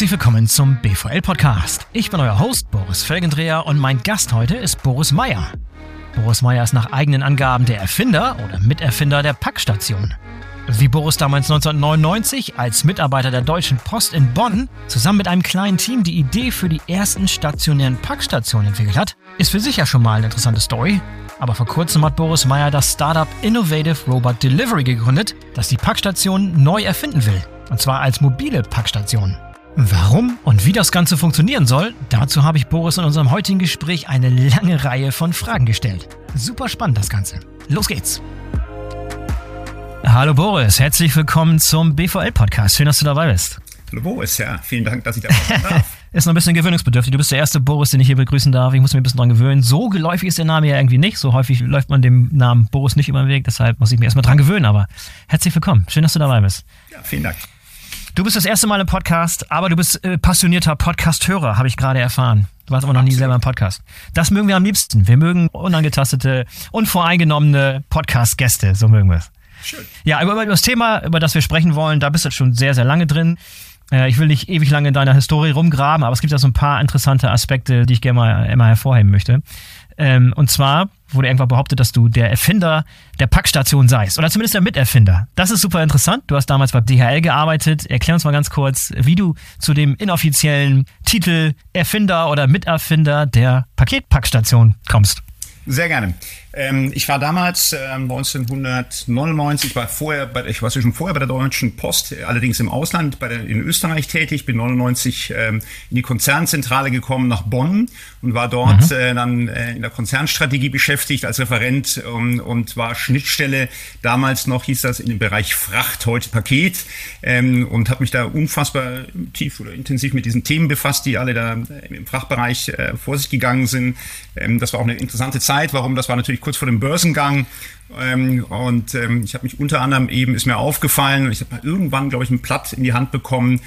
Herzlich willkommen zum BVL Podcast. Ich bin euer Host Boris Felgendreher und mein Gast heute ist Boris Meyer. Boris Meyer ist nach eigenen Angaben der Erfinder oder Miterfinder der Packstation. Wie Boris damals 1999 als Mitarbeiter der Deutschen Post in Bonn zusammen mit einem kleinen Team die Idee für die ersten stationären Packstationen entwickelt hat, ist für sich ja schon mal eine interessante Story. Aber vor kurzem hat Boris Meyer das Startup Innovative Robot Delivery gegründet, das die Packstation neu erfinden will. Und zwar als mobile Packstation. Warum und wie das Ganze funktionieren soll, dazu habe ich Boris in unserem heutigen Gespräch eine lange Reihe von Fragen gestellt. Super spannend das Ganze. Los geht's! Hallo Boris, herzlich willkommen zum BVL-Podcast. Schön, dass du dabei bist. Hallo Boris, ja, vielen Dank, dass ich dabei sein darf. ist noch ein bisschen gewöhnungsbedürftig. Du bist der erste Boris, den ich hier begrüßen darf. Ich muss mich ein bisschen dran gewöhnen. So geläufig ist der Name ja irgendwie nicht. So häufig läuft man dem Namen Boris nicht über den Weg. Deshalb muss ich mich erstmal dran gewöhnen. Aber herzlich willkommen. Schön, dass du dabei bist. Ja, vielen Dank. Du bist das erste Mal im Podcast, aber du bist äh, passionierter Podcast-Hörer, habe ich gerade erfahren. Du warst aber noch nie selber im Podcast. Das mögen wir am liebsten. Wir mögen unangetastete, unvoreingenommene Podcast-Gäste. So mögen wir es. Schön. Ja, über, über das Thema, über das wir sprechen wollen, da bist du schon sehr, sehr lange drin. Äh, ich will nicht ewig lange in deiner Historie rumgraben, aber es gibt ja so ein paar interessante Aspekte, die ich gerne mal immer hervorheben möchte. Ähm, und zwar wurde irgendwann behauptet, dass du der Erfinder der Packstation seist. Oder zumindest der Miterfinder. Das ist super interessant. Du hast damals bei DHL gearbeitet. Erklär uns mal ganz kurz, wie du zu dem inoffiziellen Titel Erfinder oder Miterfinder der Paketpackstation kommst. Sehr gerne. Ähm, ich war damals äh, 1999, war vorher, bei, ich war schon vorher bei der Deutschen Post, allerdings im Ausland, bei der, in Österreich tätig, bin 99 ähm, in die Konzernzentrale gekommen nach Bonn und war dort mhm. äh, dann äh, in der Konzernstrategie beschäftigt als Referent ähm, und war Schnittstelle, damals noch hieß das in dem Bereich Fracht, heute Paket ähm, und habe mich da unfassbar tief oder intensiv mit diesen Themen befasst, die alle da im Frachtbereich äh, vor sich gegangen sind. Ähm, das war auch eine interessante Zeit. Warum? Das war natürlich kurz vor dem Börsengang. Ähm, und ähm, ich habe mich unter anderem eben, ist mir aufgefallen, ich habe irgendwann, glaube ich, ein Blatt in die Hand bekommen,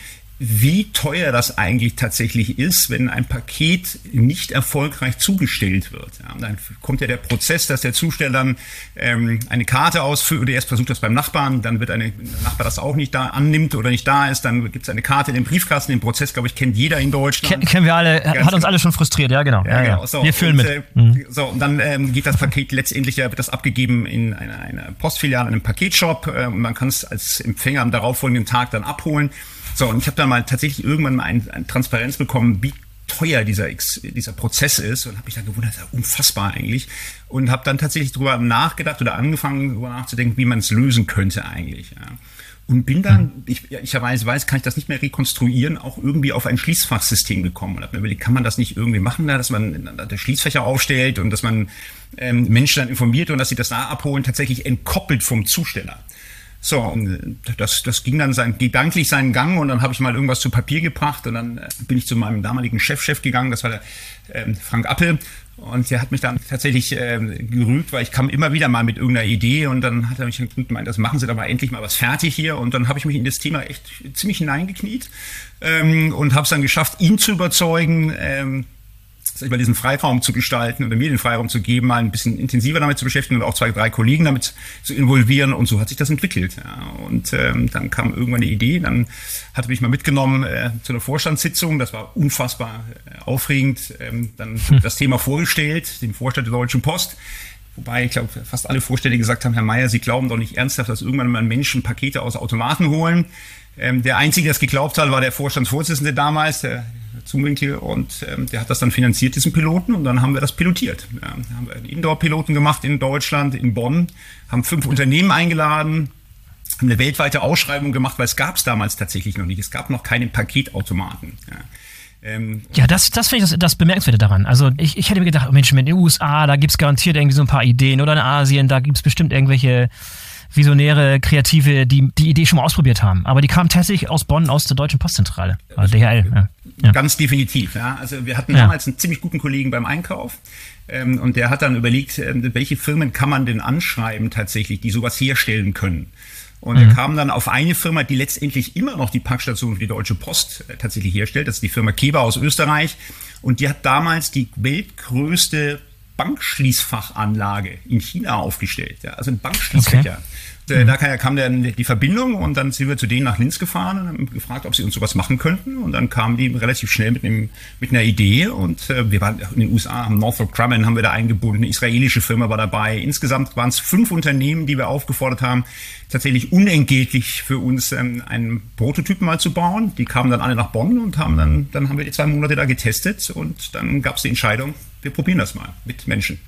wie teuer das eigentlich tatsächlich ist, wenn ein Paket nicht erfolgreich zugestellt wird. Ja, dann kommt ja der Prozess, dass der Zusteller dann ähm, eine Karte ausfüllt oder erst versucht das beim Nachbarn, dann wird eine, der Nachbar das auch nicht da annimmt oder nicht da ist, dann gibt es eine Karte in den Briefkasten. Den Prozess, glaube ich, kennt jeder in Deutschland. Ken, kennen wir alle, Ganz hat uns genau. alle schon frustriert, ja genau. Ja, genau. So, wir fühlen und, mit. Äh, mhm. So, und dann ähm, geht das Paket letztendlich, ja, wird das abgegeben in einer, einer Postfiliale, einem Paketshop äh, und man kann es als Empfänger am darauffolgenden Tag dann abholen. So, und ich habe dann mal tatsächlich irgendwann mal ein, ein Transparenz bekommen, wie teuer dieser, dieser Prozess ist und habe mich dann gewundert, ja, unfassbar eigentlich und habe dann tatsächlich darüber nachgedacht oder angefangen darüber nachzudenken, wie man es lösen könnte eigentlich. Ja. Und bin dann, ich, ich weiß, weiß, kann ich das nicht mehr rekonstruieren, auch irgendwie auf ein Schließfachsystem gekommen und habe mir überlegt, kann man das nicht irgendwie machen, da, dass man da Schließfächer aufstellt und dass man ähm, Menschen dann informiert und dass sie das da abholen, tatsächlich entkoppelt vom Zusteller. So, und das, das ging dann sein, gedanklich seinen Gang und dann habe ich mal irgendwas zu Papier gebracht und dann äh, bin ich zu meinem damaligen Chefchef -Chef gegangen, das war der ähm, Frank Appel. Und der hat mich dann tatsächlich äh, gerügt, weil ich kam immer wieder mal mit irgendeiner Idee und dann hat er mich gemeint, das machen Sie doch mal endlich mal was fertig hier. Und dann habe ich mich in das Thema echt ziemlich hineingekniet ähm, und habe es dann geschafft, ihn zu überzeugen, ähm, sag ich mal, diesen Freiraum zu gestalten oder mir den Freiraum zu geben, mal ein bisschen intensiver damit zu beschäftigen und auch zwei, drei Kollegen damit zu involvieren und so hat sich das entwickelt. Ja. Und ähm, dann kam irgendwann eine Idee, dann hatte mich mal mitgenommen äh, zu einer Vorstandssitzung, das war unfassbar äh, aufregend, ähm, dann hm. das Thema vorgestellt, dem Vorstand der Deutschen Post, Wobei, ich glaube, fast alle Vorstände gesagt haben, Herr Meier, Sie glauben doch nicht ernsthaft, dass irgendwann mal Menschen Pakete aus Automaten holen. Ähm, der Einzige, der es geglaubt hat, war der Vorstandsvorsitzende damals, der Zumwinkel, und ähm, der hat das dann finanziert, diesen Piloten, und dann haben wir das pilotiert. Ja, haben wir einen Indoor-Piloten gemacht in Deutschland, in Bonn, haben fünf Unternehmen eingeladen, haben eine weltweite Ausschreibung gemacht, weil es gab es damals tatsächlich noch nicht. Es gab noch keinen Paketautomaten. Ja. Ähm, ja, das, das finde ich das, das Bemerkenswerte daran. Also ich, ich hätte mir gedacht, Mensch, in den USA, da gibt es garantiert irgendwie so ein paar Ideen oder in Asien, da gibt es bestimmt irgendwelche Visionäre, Kreative, die die Idee schon mal ausprobiert haben. Aber die kam tatsächlich aus Bonn, aus der Deutschen Postzentrale, also DHL. Ja. Ja. Ganz definitiv. Ja. Also wir hatten damals einen ziemlich guten Kollegen beim Einkauf ähm, und der hat dann überlegt, äh, welche Firmen kann man denn anschreiben tatsächlich, die sowas herstellen können. Und mhm. er kam dann auf eine Firma, die letztendlich immer noch die Packstation für die Deutsche Post äh, tatsächlich herstellt. Das ist die Firma Keber aus Österreich. Und die hat damals die weltgrößte Bankschließfachanlage in China aufgestellt. Ja, also ein Bankschließfächer. Okay. Äh. Da kam dann die Verbindung und dann sind wir zu denen nach Linz gefahren und haben gefragt, ob sie uns sowas machen könnten. Und dann kamen die relativ schnell mit, einem, mit einer Idee und äh, wir waren in den USA, haben Northrop Grumman haben wir da eingebunden, eine israelische Firma war dabei. Insgesamt waren es fünf Unternehmen, die wir aufgefordert haben, tatsächlich unentgeltlich für uns ähm, einen Prototypen mal zu bauen. Die kamen dann alle nach Bonn und haben dann, dann haben wir die zwei Monate da getestet und dann gab es die Entscheidung, wir probieren das mal mit Menschen.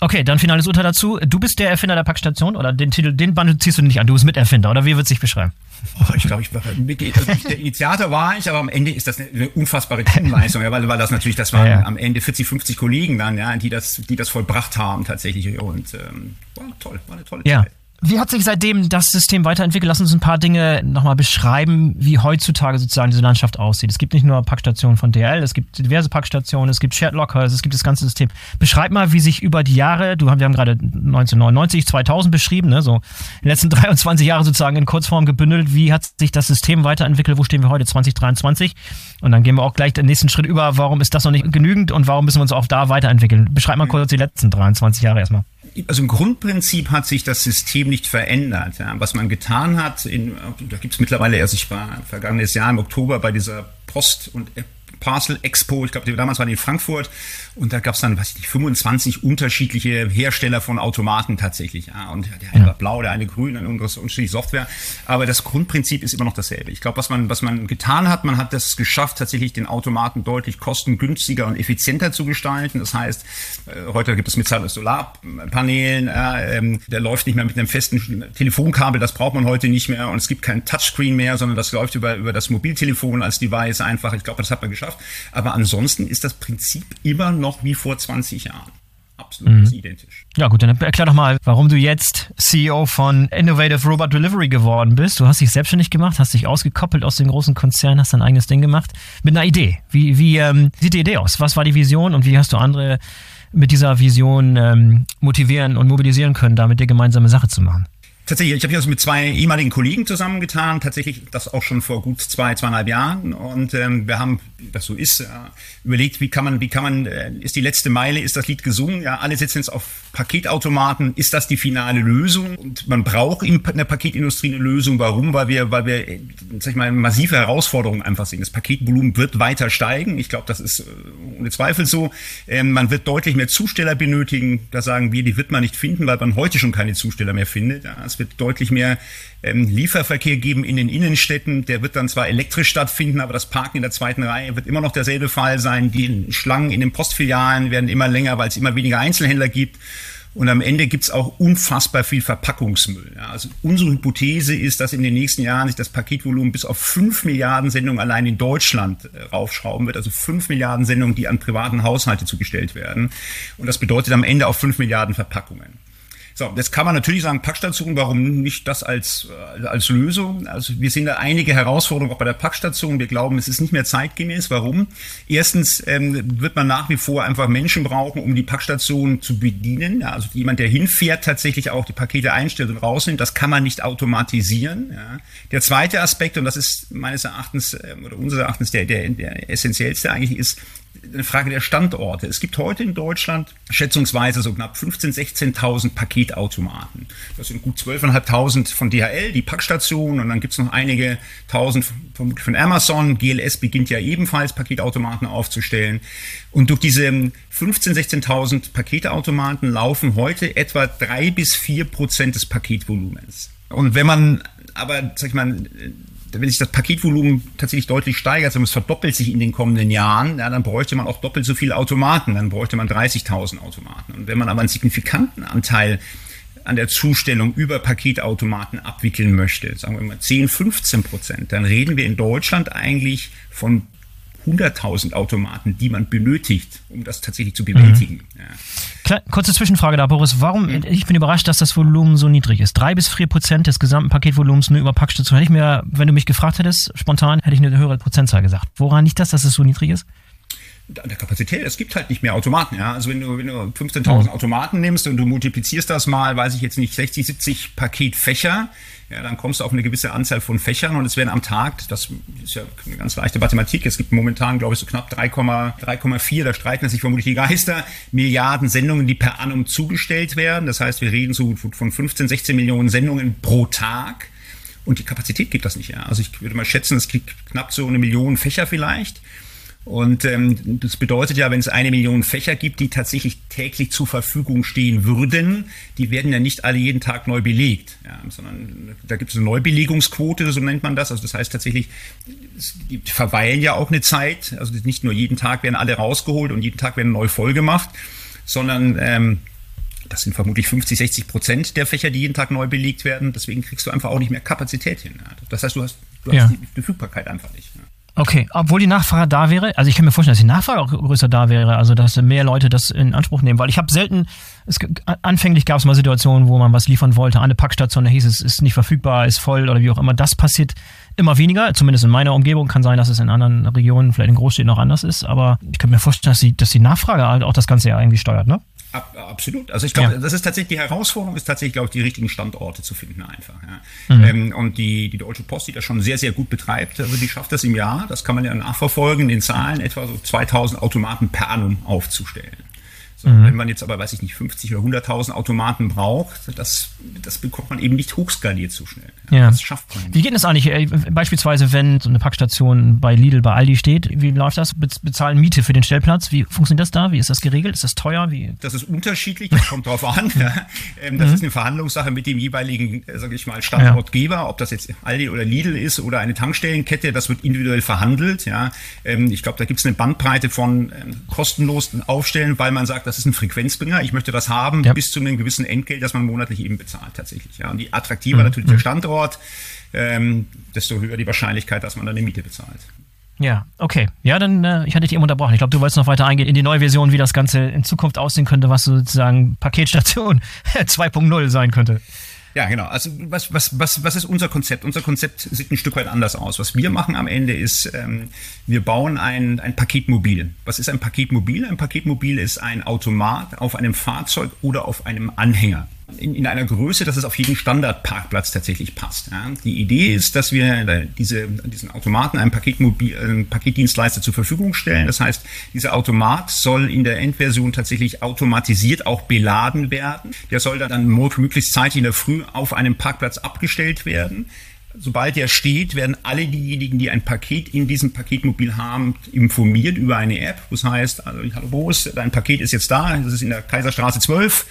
Okay, dann finales Urteil dazu. Du bist der Erfinder der Packstation oder den Titel, den Band ziehst du nicht an. Du bist Miterfinder oder wie wird sich beschreiben? Oh, ich glaube, ich war also der Initiator war ich, aber am Ende ist das eine, eine unfassbare Teamleistung, ja, weil, weil das natürlich, das waren ja, ja. am Ende 40, 50 Kollegen dann, ja, die das, die das vollbracht haben tatsächlich und ähm, war toll, war eine tolle. Zeit. Wie hat sich seitdem das System weiterentwickelt? Lass uns ein paar Dinge nochmal beschreiben, wie heutzutage sozusagen diese Landschaft aussieht. Es gibt nicht nur Packstationen von DL, es gibt diverse Packstationen, es gibt Shared Lockers, es gibt das ganze System. Beschreib mal, wie sich über die Jahre, du wir haben gerade 1999, 2000 beschrieben, ne, so den letzten 23 Jahre sozusagen in Kurzform gebündelt, wie hat sich das System weiterentwickelt? Wo stehen wir heute 2023? Und dann gehen wir auch gleich den nächsten Schritt über, warum ist das noch nicht genügend und warum müssen wir uns auch da weiterentwickeln? Beschreib mal kurz die letzten 23 Jahre erstmal also im Grundprinzip hat sich das System nicht verändert. Ja. Was man getan hat, in, da gibt es mittlerweile, also ich war vergangenes Jahr im Oktober bei dieser Post- und Parcel Expo, ich glaube, damals war die in Frankfurt und da gab es dann, weiß ich nicht, 25 unterschiedliche Hersteller von Automaten tatsächlich. Ja. Und der eine ja. war blau, der eine grün, eine unterschiedliche Software. Aber das Grundprinzip ist immer noch dasselbe. Ich glaube, was man, was man getan hat, man hat das geschafft, tatsächlich den Automaten deutlich kostengünstiger und effizienter zu gestalten. Das heißt, äh, heute gibt es mit Solarpanelen, äh, der läuft nicht mehr mit einem festen Telefonkabel, das braucht man heute nicht mehr und es gibt kein Touchscreen mehr, sondern das läuft über, über das Mobiltelefon als Device einfach. Ich glaube, das hat man geschafft geschafft. Aber ansonsten ist das Prinzip immer noch wie vor 20 Jahren. Absolut mhm. identisch. Ja gut, dann erklär doch mal, warum du jetzt CEO von Innovative Robot Delivery geworden bist. Du hast dich selbstständig gemacht, hast dich ausgekoppelt aus dem großen Konzern, hast dein eigenes Ding gemacht mit einer Idee. Wie, wie ähm, sieht die Idee aus? Was war die Vision und wie hast du andere mit dieser Vision ähm, motivieren und mobilisieren können, damit dir gemeinsame Sache zu machen? Tatsächlich, ich habe mich also mit zwei ehemaligen Kollegen zusammengetan, tatsächlich das auch schon vor gut zwei, zweieinhalb Jahren. Und ähm, wir haben, das so ist, äh, überlegt, wie kann man, wie kann man, äh, ist die letzte Meile, ist das Lied gesungen? Ja, alle sitzen jetzt auf Paketautomaten, ist das die finale Lösung? Und man braucht in der Paketindustrie eine Lösung. Warum? Weil wir, weil wir, äh, sag ich mal, massive Herausforderungen einfach sehen. Das Paketvolumen wird weiter steigen. Ich glaube, das ist äh, ohne Zweifel so. Ähm, man wird deutlich mehr Zusteller benötigen. Da sagen wir, die wird man nicht finden, weil man heute schon keine Zusteller mehr findet. Ja, es wird deutlich mehr ähm, Lieferverkehr geben in den Innenstädten. Der wird dann zwar elektrisch stattfinden, aber das Parken in der zweiten Reihe wird immer noch derselbe Fall sein. Die Schlangen in den Postfilialen werden immer länger, weil es immer weniger Einzelhändler gibt. Und am Ende gibt's auch unfassbar viel Verpackungsmüll. Ja, also unsere Hypothese ist, dass in den nächsten Jahren sich das Paketvolumen bis auf fünf Milliarden Sendungen allein in Deutschland äh, raufschrauben wird. Also fünf Milliarden Sendungen, die an privaten Haushalte zugestellt werden. Und das bedeutet am Ende auch fünf Milliarden Verpackungen. So, jetzt kann man natürlich sagen, Packstation, warum nicht das als, äh, als Lösung? Also wir sehen da einige Herausforderungen auch bei der Packstation. Wir glauben, es ist nicht mehr zeitgemäß. Warum? Erstens ähm, wird man nach wie vor einfach Menschen brauchen, um die Packstation zu bedienen. Ja, also jemand, der hinfährt, tatsächlich auch die Pakete einstellt und rausnimmt. Das kann man nicht automatisieren. Ja. Der zweite Aspekt, und das ist meines Erachtens ähm, oder unseres Erachtens der, der, der essentiellste eigentlich, ist, eine Frage der Standorte. Es gibt heute in Deutschland schätzungsweise so knapp 15.000, 16.000 Paketautomaten. Das sind gut 12.500 von DHL, die Packstationen, und dann gibt es noch einige tausend von, von Amazon. GLS beginnt ja ebenfalls Paketautomaten aufzustellen. Und durch diese 15.000, 16.000 Paketautomaten laufen heute etwa drei bis vier Prozent des Paketvolumens. Und wenn man aber, sag ich mal, wenn sich das Paketvolumen tatsächlich deutlich steigert, also es verdoppelt sich in den kommenden Jahren, ja, dann bräuchte man auch doppelt so viele Automaten, dann bräuchte man 30.000 Automaten. Und wenn man aber einen signifikanten Anteil an der Zustellung über Paketautomaten abwickeln möchte, sagen wir mal 10, 15 Prozent, dann reden wir in Deutschland eigentlich von 100.000 Automaten, die man benötigt, um das tatsächlich zu bewältigen. Mhm. Ja. kurze Zwischenfrage da, Boris. Warum, mhm. ich bin überrascht, dass das Volumen so niedrig ist. Drei bis vier Prozent des gesamten Paketvolumens nur über Packstation. Hätte ich mir, wenn du mich gefragt hättest, spontan, hätte ich eine höhere Prozentzahl gesagt. Woran liegt das, dass es so niedrig ist? An der Kapazität, es gibt halt nicht mehr Automaten. Ja? Also wenn du, wenn du 15.000 mhm. Automaten nimmst und du multiplizierst das mal, weiß ich jetzt nicht, 60, 70 Paketfächer, ja, dann kommst du auf eine gewisse Anzahl von Fächern und es werden am Tag, das ist ja eine ganz leichte Mathematik, es gibt momentan, glaube ich, so knapp 3,4, da streiten sich vermutlich die Geister, Milliarden Sendungen, die per annum zugestellt werden. Das heißt, wir reden so von 15, 16 Millionen Sendungen pro Tag. Und die Kapazität gibt das nicht. Ja. Also ich würde mal schätzen, es gibt knapp so eine Million Fächer vielleicht. Und ähm, das bedeutet ja, wenn es eine Million Fächer gibt, die tatsächlich täglich zur Verfügung stehen würden, die werden ja nicht alle jeden Tag neu belegt, ja, sondern da gibt es eine Neubelegungsquote, so nennt man das. Also das heißt tatsächlich, die verweilen ja auch eine Zeit. Also nicht nur jeden Tag werden alle rausgeholt und jeden Tag werden neu voll gemacht, sondern ähm, das sind vermutlich 50, 60 Prozent der Fächer, die jeden Tag neu belegt werden. Deswegen kriegst du einfach auch nicht mehr Kapazität hin. Das heißt, du hast, du ja. hast die Verfügbarkeit einfach nicht. Ja. Okay, obwohl die Nachfrage da wäre, also ich kann mir vorstellen, dass die Nachfrage auch größer da wäre, also dass mehr Leute das in Anspruch nehmen, weil ich habe selten, es, anfänglich gab es mal Situationen, wo man was liefern wollte, eine Packstation, da hieß es, ist nicht verfügbar, ist voll oder wie auch immer. Das passiert immer weniger, zumindest in meiner Umgebung. Kann sein, dass es in anderen Regionen, vielleicht in Großstädten noch anders ist, aber ich kann mir vorstellen, dass die, dass die Nachfrage halt auch das Ganze ja irgendwie steuert, ne? Absolut. Also ich glaube, ja. das ist tatsächlich die Herausforderung, ist tatsächlich, glaube ich, die richtigen Standorte zu finden einfach. Ja. Mhm. Ähm, und die, die Deutsche Post, die das schon sehr, sehr gut betreibt, also die schafft das im Jahr, das kann man ja nachverfolgen, in den Zahlen etwa so 2000 Automaten per annum aufzustellen. Mhm. Wenn man jetzt aber, weiß ich nicht, 50 oder 100.000 Automaten braucht, das, das bekommt man eben nicht hochskaliert so schnell. Ja. Das schafft man nicht. Wie geht es eigentlich? Äh, beispielsweise, wenn so eine Packstation bei Lidl, bei Aldi steht, wie läuft das? Bezahlen Miete für den Stellplatz? Wie funktioniert das da? Wie ist das geregelt? Ist das teuer? Wie? Das ist unterschiedlich, das kommt drauf an. Ja. Ähm, das mhm. ist eine Verhandlungssache mit dem jeweiligen, äh, sage ich mal, Standortgeber, ja. ob das jetzt Aldi oder Lidl ist oder eine Tankstellenkette, das wird individuell verhandelt. Ja. Ähm, ich glaube, da gibt es eine Bandbreite von ähm, kostenlosen Aufstellen, weil man sagt, das ist ein Frequenzbringer, ich möchte das haben, ja. bis zu einem gewissen Entgelt, das man monatlich eben bezahlt tatsächlich. Ja. Und je attraktiver mhm. natürlich der Standort, ähm, desto höher die Wahrscheinlichkeit, dass man dann eine Miete bezahlt. Ja, okay. Ja, dann, äh, ich hatte dich eben unterbrochen. Ich glaube, du wolltest noch weiter eingehen in die neue Version, wie das Ganze in Zukunft aussehen könnte, was sozusagen Paketstation 2.0 sein könnte. Ja, genau. Also was, was, was, was ist unser Konzept? Unser Konzept sieht ein Stück weit anders aus. Was wir machen am Ende ist, ähm, wir bauen ein, ein Paketmobil. Was ist ein Paketmobil? Ein Paketmobil ist ein Automat auf einem Fahrzeug oder auf einem Anhänger in, in einer Größe, dass es auf jeden Standardparkplatz tatsächlich passt. Ja. Die Idee ist, dass wir diese, diesen Automaten einem Paketmobil, einem Paketdienstleister zur Verfügung stellen. Das heißt, dieser Automat soll in der Endversion tatsächlich automatisiert auch beladen werden. Der soll dann möglichst zeitig in der Früh auf einem Parkplatz abgestellt werden. Sobald er steht, werden alle diejenigen, die ein Paket in diesem Paketmobil haben, informiert über eine App. Das heißt, also, hallo Boris, dein Paket ist jetzt da, das ist in der Kaiserstraße 12.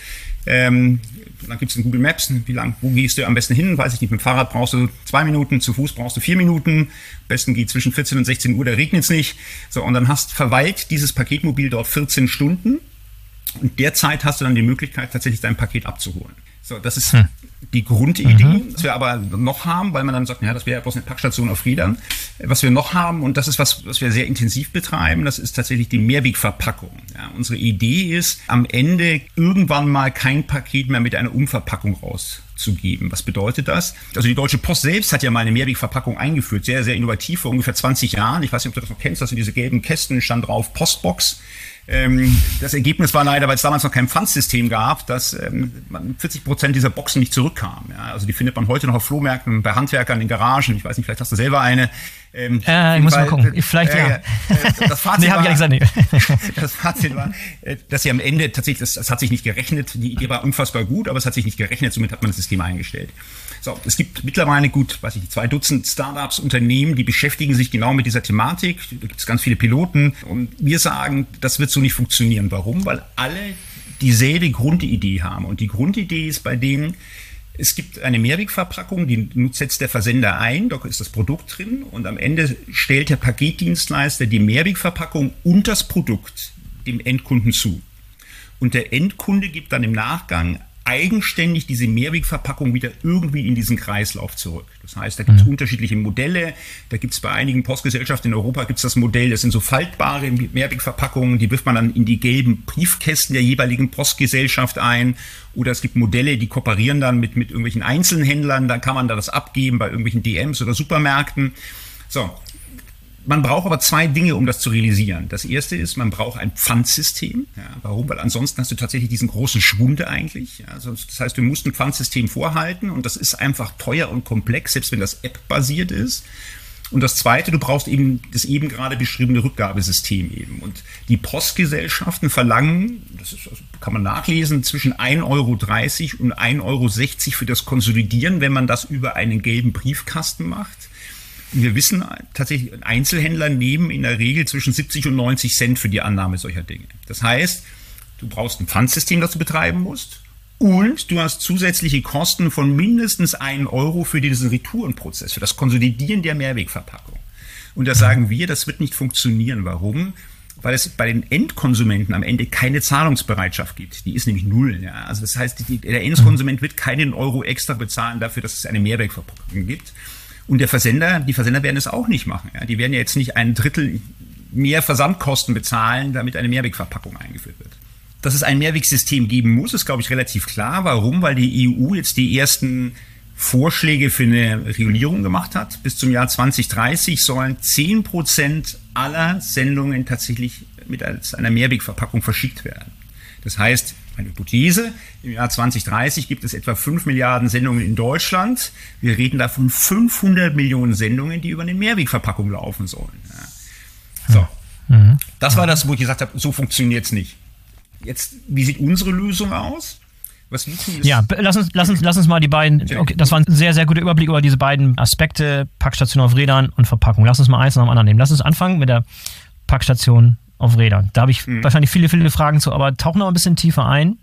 Ähm, dann gibt es in Google Maps, wie lang, wo gehst du am besten hin? Weiß ich nicht, mit dem Fahrrad brauchst du zwei Minuten, zu Fuß brauchst du vier Minuten. Am besten geht zwischen 14 und 16 Uhr, da regnet es nicht. So, und dann hast verweilt dieses Paketmobil dort 14 Stunden. Und derzeit hast du dann die Möglichkeit, tatsächlich dein Paket abzuholen. So, das ist hm. die Grundidee. Mhm. Was wir aber noch haben, weil man dann sagt, ja, das wäre ja bloß eine Packstation auf Rädern. Was wir noch haben, und das ist was, was wir sehr intensiv betreiben, das ist tatsächlich die Mehrwegverpackung. Ja, unsere Idee ist, am Ende irgendwann mal kein Paket mehr mit einer Umverpackung rauszugeben. Was bedeutet das? Also die Deutsche Post selbst hat ja mal eine Mehrwegverpackung eingeführt, sehr, sehr innovativ, vor ungefähr 20 Jahren. Ich weiß nicht, ob du das noch kennst, das sind diese gelben Kästen, stand drauf Postbox. Ähm, das Ergebnis war leider, weil es damals noch kein Pfandsystem gab, dass ähm, 40 Prozent dieser Boxen nicht zurückkamen. Ja? Also die findet man heute noch auf Flohmärkten, bei Handwerkern in Garagen. Ich weiß nicht, vielleicht hast du selber eine. Ähm, äh, ich muss mal gucken. Vielleicht äh, ja. Äh, das Fazit nee, war, ich gesagt, nee. das Fazit war, äh, dass sie am Ende tatsächlich, das, das hat sich nicht gerechnet. Die Idee war unfassbar gut, aber es hat sich nicht gerechnet. Somit hat man das System eingestellt. So, es gibt mittlerweile gut, weiß ich, zwei Dutzend Startups, Unternehmen, die beschäftigen sich genau mit dieser Thematik. Da gibt es ganz viele Piloten. Und wir sagen, das wird so nicht funktionieren. Warum? Weil alle dieselbe Grundidee haben. Und die Grundidee ist bei denen, es gibt eine Mehrwegverpackung, die setzt der Versender ein, da ist das Produkt drin und am Ende stellt der Paketdienstleister die Mehrwegverpackung und das Produkt dem Endkunden zu. Und der Endkunde gibt dann im Nachgang eigenständig diese Mehrwegverpackung wieder irgendwie in diesen Kreislauf zurück. Das heißt, da gibt es mhm. unterschiedliche Modelle. Da gibt es bei einigen Postgesellschaften in Europa gibt es das Modell, das sind so faltbare Mehrwegverpackungen, die wirft man dann in die gelben Briefkästen der jeweiligen Postgesellschaft ein. Oder es gibt Modelle, die kooperieren dann mit, mit irgendwelchen Einzelhändlern, da kann man da das abgeben bei irgendwelchen DMs oder Supermärkten. So, man braucht aber zwei Dinge, um das zu realisieren. Das erste ist, man braucht ein Pfandsystem. Ja, warum? Weil ansonsten hast du tatsächlich diesen großen Schwund eigentlich. Ja, also das heißt, du musst ein Pfandsystem vorhalten und das ist einfach teuer und komplex, selbst wenn das App-basiert ist. Und das Zweite, du brauchst eben das eben gerade beschriebene Rückgabesystem eben. Und die Postgesellschaften verlangen, das ist, also kann man nachlesen, zwischen 1,30 Euro und 1,60 Euro für das Konsolidieren, wenn man das über einen gelben Briefkasten macht. Wir wissen tatsächlich, Einzelhändler nehmen in der Regel zwischen 70 und 90 Cent für die Annahme solcher Dinge. Das heißt, du brauchst ein Pfandsystem, das du betreiben musst. Und du hast zusätzliche Kosten von mindestens einen Euro für diesen Retourenprozess, für das Konsolidieren der Mehrwegverpackung. Und da sagen wir, das wird nicht funktionieren. Warum? Weil es bei den Endkonsumenten am Ende keine Zahlungsbereitschaft gibt. Die ist nämlich null. Ja? Also das heißt, der Endkonsument wird keinen Euro extra bezahlen dafür, dass es eine Mehrwegverpackung gibt. Und der Versender, die Versender werden es auch nicht machen. Ja? Die werden ja jetzt nicht ein Drittel mehr Versandkosten bezahlen, damit eine Mehrwegverpackung eingeführt wird. Dass es ein Mehrwegsystem geben muss, ist, glaube ich, relativ klar. Warum? Weil die EU jetzt die ersten Vorschläge für eine Regulierung gemacht hat. Bis zum Jahr 2030 sollen 10 Prozent aller Sendungen tatsächlich mit einer Mehrwegverpackung verschickt werden. Das heißt, eine Hypothese, im Jahr 2030 gibt es etwa 5 Milliarden Sendungen in Deutschland. Wir reden davon 500 Millionen Sendungen, die über eine Mehrwegverpackung laufen sollen. Ja. So. Mhm. Das war das, wo ich gesagt habe, so funktioniert es nicht. Jetzt, wie sieht unsere Lösung aus? Was wir tun, ist ja, lass uns, lass, uns, lass uns mal die beiden, okay, das war ein sehr, sehr guter Überblick über diese beiden Aspekte, Packstation auf Rädern und Verpackung. Lass uns mal eins nach dem anderen nehmen. Lass uns anfangen mit der Packstation auf Rädern. Da habe ich mhm. wahrscheinlich viele, viele Fragen zu, aber tauchen noch ein bisschen tiefer ein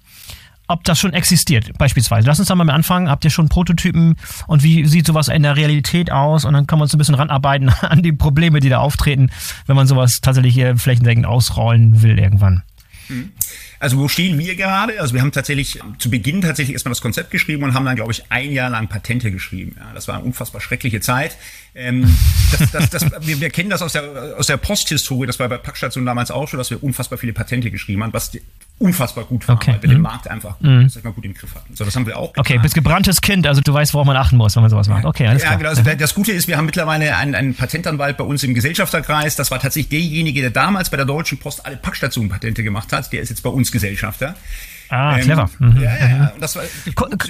ob das schon existiert, beispielsweise. Lass uns da mal anfangen. Habt ihr schon Prototypen und wie sieht sowas in der Realität aus? Und dann kann man uns ein bisschen ranarbeiten an die Probleme, die da auftreten, wenn man sowas tatsächlich hier flächendeckend ausrollen will irgendwann. Mhm. Also wo stehen wir gerade? Also wir haben tatsächlich zu Beginn tatsächlich erstmal das Konzept geschrieben und haben dann, glaube ich, ein Jahr lang Patente geschrieben. Ja, das war eine unfassbar schreckliche Zeit. Ähm, das, das, das, wir, wir kennen das aus der, aus der Posthistorie, das war bei Packstation damals auch schon, dass wir unfassbar viele Patente geschrieben haben, was unfassbar gut war, okay. weil wir mhm. den Markt einfach mhm. mal gut im Griff hatten. So, das haben wir auch getan. Okay, bist gebranntes Kind, also du weißt, worauf man achten muss, wenn man sowas macht. Okay, alles ja, klar. Genau, also das Gute ist, wir haben mittlerweile einen, einen Patentanwalt bei uns im Gesellschafterkreis. Das war tatsächlich derjenige, der damals bei der Deutschen Post alle Packstationen Patente gemacht hat. Der ist jetzt bei uns Gesellschafter. Ah, ähm, clever. Mhm. Ja, ja, ja. Das war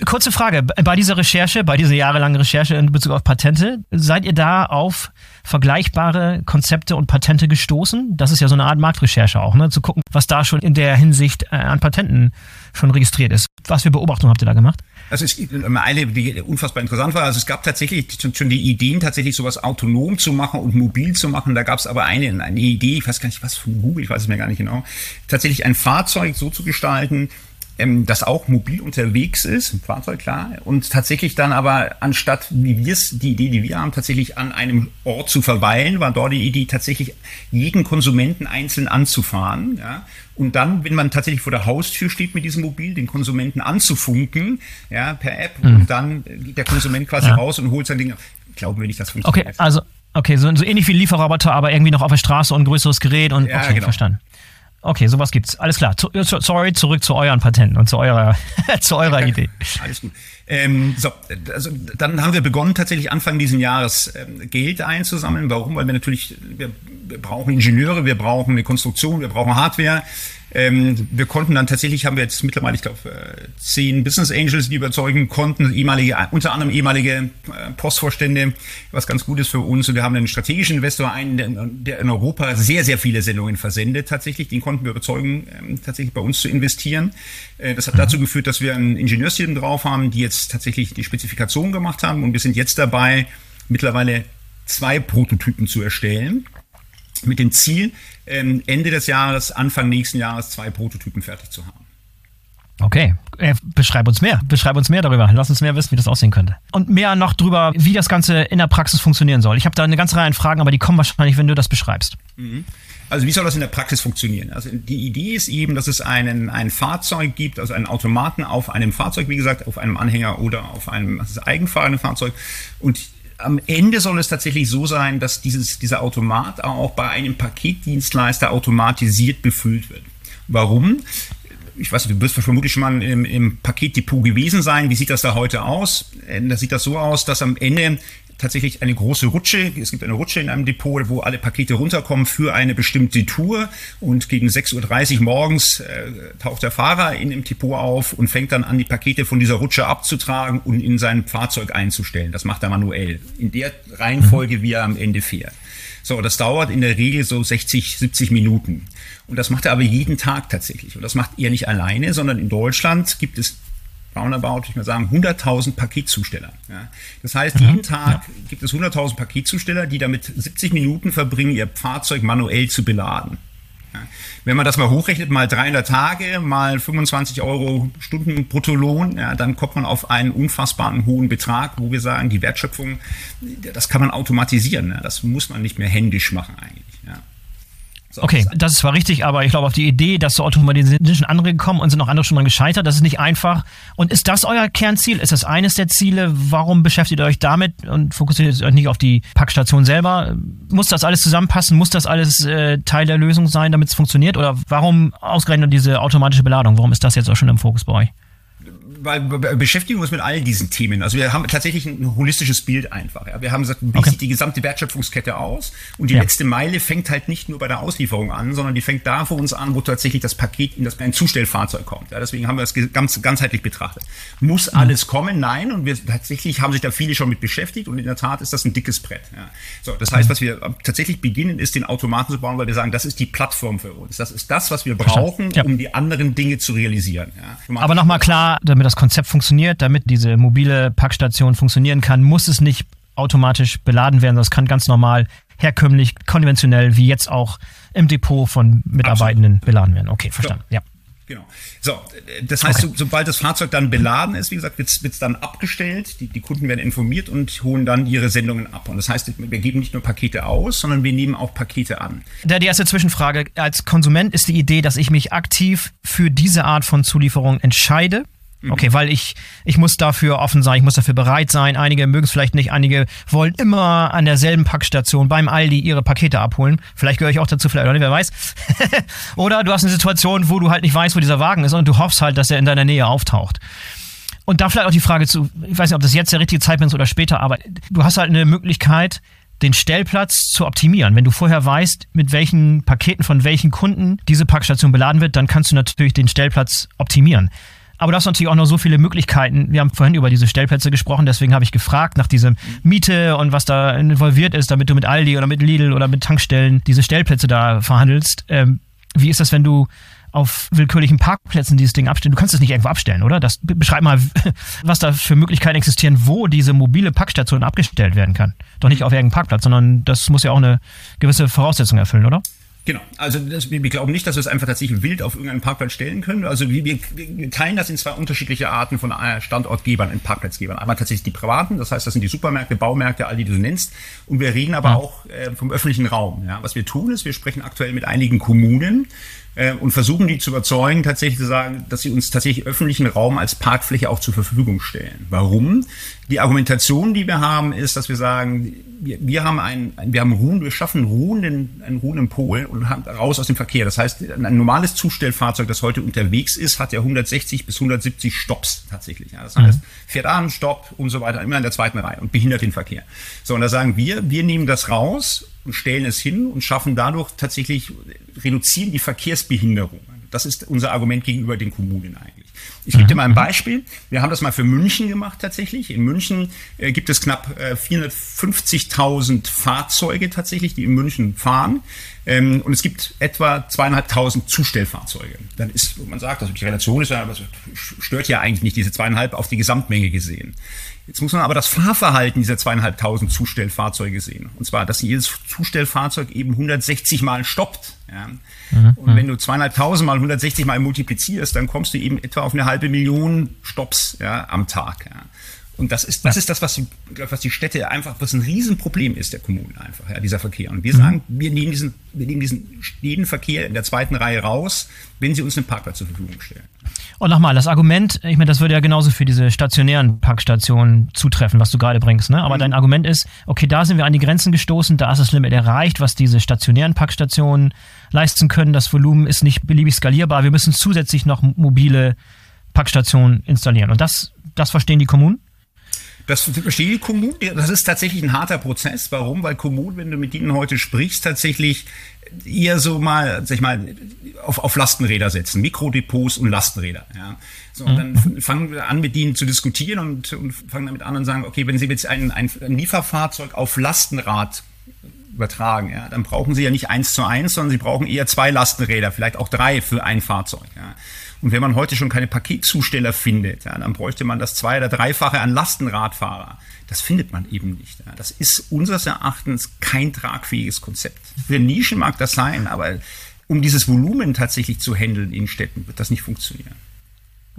Kurze Frage. Bei dieser Recherche, bei dieser jahrelangen Recherche in Bezug auf Patente, seid ihr da auf vergleichbare Konzepte und Patente gestoßen? Das ist ja so eine Art Marktrecherche auch, ne? Zu gucken, was da schon in der Hinsicht äh, an Patenten schon registriert ist. Was für Beobachtungen habt ihr da gemacht? Also es gibt eine, die unfassbar interessant war. Also es gab tatsächlich schon die Ideen, tatsächlich sowas autonom zu machen und mobil zu machen. Da gab es aber eine, eine Idee, ich weiß gar nicht, was von Google, ich weiß es mir gar nicht genau, tatsächlich ein Fahrzeug so zu gestalten, ähm, das auch mobil unterwegs ist, Fahrzeug klar, und tatsächlich dann aber anstatt, wie wir es, die Idee, die wir haben, tatsächlich an einem Ort zu verweilen, war dort die Idee, tatsächlich jeden Konsumenten einzeln anzufahren, ja, und dann, wenn man tatsächlich vor der Haustür steht mit diesem Mobil, den Konsumenten anzufunken, ja, per App, mhm. und dann geht der Konsument quasi ja. raus und holt sein Ding. Glauben wir nicht, das funktioniert. Okay, also Okay, so, so ähnlich wie Lieferroboter, aber irgendwie noch auf der Straße und ein größeres Gerät und ja, okay, genau. verstanden. Okay, sowas gibt's. Alles klar. Zu, sorry, zurück zu euren Patenten und zu eurer, zu eurer Idee. Alles gut. Ähm, so, also dann haben wir begonnen, tatsächlich Anfang dieses Jahres ähm, Geld einzusammeln. Warum? Weil wir natürlich, wir, wir brauchen Ingenieure, wir brauchen eine Konstruktion, wir brauchen Hardware. Ähm, wir konnten dann tatsächlich, haben wir jetzt mittlerweile, ich glaube, äh, zehn Business Angels, die überzeugen konnten, ehemalige, unter anderem ehemalige äh, Postvorstände, was ganz gut ist für uns. Und wir haben einen strategischen Investor, einen, der, der in Europa sehr, sehr viele Sendungen versendet tatsächlich. Den konnten wir überzeugen, ähm, tatsächlich bei uns zu investieren. Äh, das hat dazu geführt, dass wir ein Ingenieursteam drauf haben, die jetzt tatsächlich die Spezifikation gemacht haben. Und wir sind jetzt dabei, mittlerweile zwei Prototypen zu erstellen mit dem Ziel, ähm, Ende des Jahres, Anfang nächsten Jahres zwei Prototypen fertig zu haben. Okay, äh, beschreib uns mehr. Beschreib uns mehr darüber. Lass uns mehr wissen, wie das aussehen könnte. Und mehr noch darüber, wie das Ganze in der Praxis funktionieren soll. Ich habe da eine ganze Reihe an Fragen, aber die kommen wahrscheinlich, wenn du das beschreibst. Mhm. Also wie soll das in der Praxis funktionieren? Also die Idee ist eben, dass es einen, ein Fahrzeug gibt, also einen Automaten auf einem Fahrzeug, wie gesagt, auf einem Anhänger oder auf einem eigenfahrenden Fahrzeug. Und am Ende soll es tatsächlich so sein, dass dieses, dieser Automat auch bei einem Paketdienstleister automatisiert befüllt wird. Warum? Ich weiß nicht, du wirst vermutlich schon mal im, im Paketdepot gewesen sein. Wie sieht das da heute aus? Äh, da sieht das so aus, dass am Ende tatsächlich eine große Rutsche. Es gibt eine Rutsche in einem Depot, wo alle Pakete runterkommen für eine bestimmte Tour. Und gegen 6.30 Uhr morgens äh, taucht der Fahrer in dem Depot auf und fängt dann an, die Pakete von dieser Rutsche abzutragen und in sein Fahrzeug einzustellen. Das macht er manuell. In der Reihenfolge, wie er am Ende fährt. So, das dauert in der Regel so 60, 70 Minuten. Und das macht er aber jeden Tag tatsächlich. Und das macht er nicht alleine, sondern in Deutschland gibt es roundabout, ich mal sagen, 100.000 Paketzusteller. Ja. Das heißt, mhm. jeden Tag ja. gibt es 100.000 Paketzusteller, die damit 70 Minuten verbringen, ihr Fahrzeug manuell zu beladen. Ja. Wenn man das mal hochrechnet, mal 300 Tage, mal 25 Euro Stunden Bruttolohn, ja, dann kommt man auf einen unfassbaren hohen Betrag, wo wir sagen, die Wertschöpfung, das kann man automatisieren. Ja. Das muss man nicht mehr händisch machen eigentlich. Ja. So okay, das ist zwar richtig, aber ich glaube, auf die Idee, dass so automatisiert sind schon andere gekommen und sind auch andere schon mal gescheitert. Das ist nicht einfach. Und ist das euer Kernziel? Ist das eines der Ziele? Warum beschäftigt ihr euch damit und fokussiert euch nicht auf die Packstation selber? Muss das alles zusammenpassen? Muss das alles äh, Teil der Lösung sein, damit es funktioniert? Oder warum ausgerechnet diese automatische Beladung? Warum ist das jetzt auch schon im Fokus bei euch? Weil wir beschäftigen uns mit all diesen Themen. Also wir haben tatsächlich ein holistisches Bild einfach. Ja. Wir haben gesagt, wie okay. sieht die gesamte Wertschöpfungskette aus? Und die ja. letzte Meile fängt halt nicht nur bei der Auslieferung an, sondern die fängt da für uns an, wo tatsächlich das Paket in das ein Zustellfahrzeug kommt. Ja, deswegen haben wir das ganz ganzheitlich betrachtet. Muss mhm. alles kommen? Nein. Und wir tatsächlich haben sich da viele schon mit beschäftigt und in der Tat ist das ein dickes Brett. Ja. So, das heißt, mhm. was wir tatsächlich beginnen, ist den Automaten zu bauen, weil wir sagen, das ist die Plattform für uns. Das ist das, was wir brauchen, um die anderen Dinge zu realisieren. Ja. Aber nochmal klar, damit das das Konzept funktioniert, damit diese mobile Packstation funktionieren kann, muss es nicht automatisch beladen werden, sondern es kann ganz normal, herkömmlich, konventionell, wie jetzt auch im Depot von Mitarbeitenden Absolut. beladen werden. Okay, verstanden. Ja. Genau. So, das heißt, okay. so, sobald das Fahrzeug dann beladen ist, wie gesagt, wird es dann abgestellt. Die, die Kunden werden informiert und holen dann ihre Sendungen ab. Und das heißt, wir geben nicht nur Pakete aus, sondern wir nehmen auch Pakete an. Da die erste Zwischenfrage. Als Konsument ist die Idee, dass ich mich aktiv für diese Art von Zulieferung entscheide. Okay, weil ich, ich muss dafür offen sein, ich muss dafür bereit sein. Einige mögen es vielleicht nicht, einige wollen immer an derselben Packstation beim Aldi ihre Pakete abholen. Vielleicht gehöre ich auch dazu, vielleicht auch nicht, wer weiß. oder du hast eine Situation, wo du halt nicht weißt, wo dieser Wagen ist und du hoffst halt, dass er in deiner Nähe auftaucht. Und da vielleicht auch die Frage zu, ich weiß nicht, ob das jetzt der richtige Zeitpunkt ist oder später, aber du hast halt eine Möglichkeit, den Stellplatz zu optimieren. Wenn du vorher weißt, mit welchen Paketen von welchen Kunden diese Packstation beladen wird, dann kannst du natürlich den Stellplatz optimieren. Aber du hast natürlich auch noch so viele Möglichkeiten. Wir haben vorhin über diese Stellplätze gesprochen, deswegen habe ich gefragt nach dieser Miete und was da involviert ist, damit du mit Aldi oder mit Lidl oder mit Tankstellen diese Stellplätze da verhandelst. Ähm, wie ist das, wenn du auf willkürlichen Parkplätzen dieses Ding abstellen. Du kannst es nicht irgendwo abstellen, oder? Das, beschreib mal, was da für Möglichkeiten existieren, wo diese mobile Packstation abgestellt werden kann. Doch nicht auf irgendeinem Parkplatz, sondern das muss ja auch eine gewisse Voraussetzung erfüllen, oder? Genau, also das, wir glauben nicht, dass wir es einfach tatsächlich wild auf irgendeinen Parkplatz stellen können. Also wir, wir, wir teilen das in zwei unterschiedliche Arten von äh, Standortgebern, in Parkplatzgebern. Einmal tatsächlich die privaten, das heißt, das sind die Supermärkte, Baumärkte, all die du nennst. Und wir reden aber ja. auch äh, vom öffentlichen Raum. Ja. Was wir tun ist, wir sprechen aktuell mit einigen Kommunen, äh, und versuchen die zu überzeugen, tatsächlich zu sagen, dass sie uns tatsächlich öffentlichen Raum als Parkfläche auch zur Verfügung stellen. Warum? Die Argumentation, die wir haben, ist, dass wir sagen, wir, wir haben einen, wir haben ruhen, wir schaffen ruhenden, einen ruhenden Pol und haben raus aus dem Verkehr. Das heißt, ein normales Zustellfahrzeug, das heute unterwegs ist, hat ja 160 bis 170 Stops tatsächlich. Ja, das heißt, mhm. fährt an, Stopp und so weiter, immer in der zweiten Reihe und behindert den Verkehr. So, und da sagen wir, wir nehmen das raus und stellen es hin und schaffen dadurch tatsächlich, reduzieren die Verkehrsbehinderung. Das ist unser Argument gegenüber den Kommunen eigentlich. Ich gebe dir mal ein mhm. Beispiel. Wir haben das mal für München gemacht tatsächlich. In München äh, gibt es knapp äh, 450.000 Fahrzeuge tatsächlich, die in München fahren. Ähm, und es gibt etwa zweieinhalbtausend Zustellfahrzeuge. Dann ist, wo man sagt, also die Relation ist ja, aber stört ja eigentlich nicht diese zweieinhalb auf die Gesamtmenge gesehen. Jetzt muss man aber das Fahrverhalten dieser zweieinhalbtausend Zustellfahrzeuge sehen. Und zwar, dass jedes Zustellfahrzeug eben 160 Mal stoppt. Ja. Mhm. Und wenn du zweieinhalbtausend mal 160 Mal multiplizierst, dann kommst du eben etwa auf eine halbe Million Stops ja, am Tag. Ja. Und das ist, das ist das, was die, was die Städte einfach, was ein Riesenproblem ist der Kommunen einfach, ja, dieser Verkehr. Und wir mhm. sagen, wir nehmen diesen, wir nehmen diesen jeden Verkehr in der zweiten Reihe raus, wenn sie uns einen Parkplatz zur Verfügung stellen. Und nochmal, das Argument, ich meine, das würde ja genauso für diese stationären Parkstationen zutreffen, was du gerade bringst, ne? Aber mhm. dein Argument ist, okay, da sind wir an die Grenzen gestoßen, da ist das Limit erreicht, was diese stationären Parkstationen leisten können. Das Volumen ist nicht beliebig skalierbar. Wir müssen zusätzlich noch mobile Packstationen installieren. Und das, das verstehen die Kommunen? Das verstehe die Kommunen. Das ist tatsächlich ein harter Prozess. Warum? Weil Kommunen, wenn du mit ihnen heute sprichst, tatsächlich eher so mal, sag ich mal, auf, auf Lastenräder setzen, Mikrodepots und Lastenräder. Ja. So, und dann mhm. fangen wir an, mit ihnen zu diskutieren und, und fangen damit an und sagen, okay, wenn Sie jetzt ein, ein, ein Lieferfahrzeug auf Lastenrad übertragen, ja, dann brauchen Sie ja nicht eins zu eins, sondern Sie brauchen eher zwei Lastenräder, vielleicht auch drei für ein Fahrzeug. Ja. Und wenn man heute schon keine Paketzusteller findet, ja, dann bräuchte man das zwei- oder dreifache an Lastenradfahrer. Das findet man eben nicht. Ja. Das ist unseres Erachtens kein tragfähiges Konzept. Für Nischen mag das sein, aber um dieses Volumen tatsächlich zu handeln in Städten, wird das nicht funktionieren.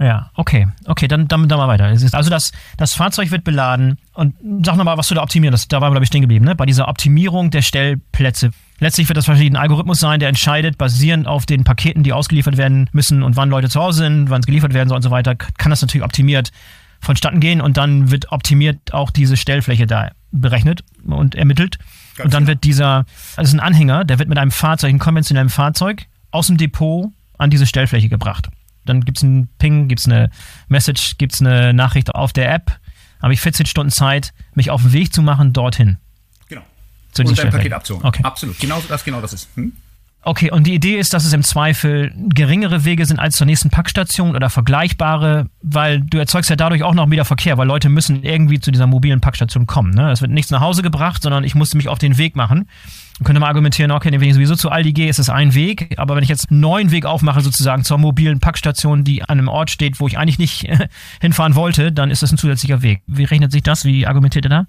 Ja, okay. Okay, dann, dann, dann mal weiter. Also das, das Fahrzeug wird beladen und sag nochmal, was du da optimieren. Das, da waren wir, glaube ich, stehen geblieben, ne? Bei dieser Optimierung der Stellplätze. Letztlich wird das ein Algorithmus sein, der entscheidet, basierend auf den Paketen, die ausgeliefert werden müssen und wann Leute zu Hause sind, wann es geliefert werden soll und so weiter, kann das natürlich optimiert vonstatten gehen und dann wird optimiert auch diese Stellfläche da berechnet und ermittelt. Ganz und dann genau. wird dieser, also ein Anhänger, der wird mit einem Fahrzeug, einem konventionellen Fahrzeug, aus dem Depot an diese Stellfläche gebracht. Dann gibt es einen Ping, gibt es eine Message, gibt es eine Nachricht auf der App. Habe ich 14 Stunden Zeit, mich auf den Weg zu machen dorthin. Genau. Zu und dein Paket abzuholen. Okay. Absolut. Genau das, genau das ist. Hm? Okay, und die Idee ist, dass es im Zweifel geringere Wege sind als zur nächsten Packstation oder vergleichbare, weil du erzeugst ja dadurch auch noch wieder Verkehr, weil Leute müssen irgendwie zu dieser mobilen Packstation kommen. Ne? Es wird nichts nach Hause gebracht, sondern ich musste mich auf den Weg machen. Man könnte mal argumentieren, okay, wenn ich sowieso zu Aldi gehe, ist es ein Weg, aber wenn ich jetzt einen neuen Weg aufmache, sozusagen zur mobilen Packstation, die an einem Ort steht, wo ich eigentlich nicht hinfahren wollte, dann ist das ein zusätzlicher Weg. Wie rechnet sich das? Wie argumentiert ihr da?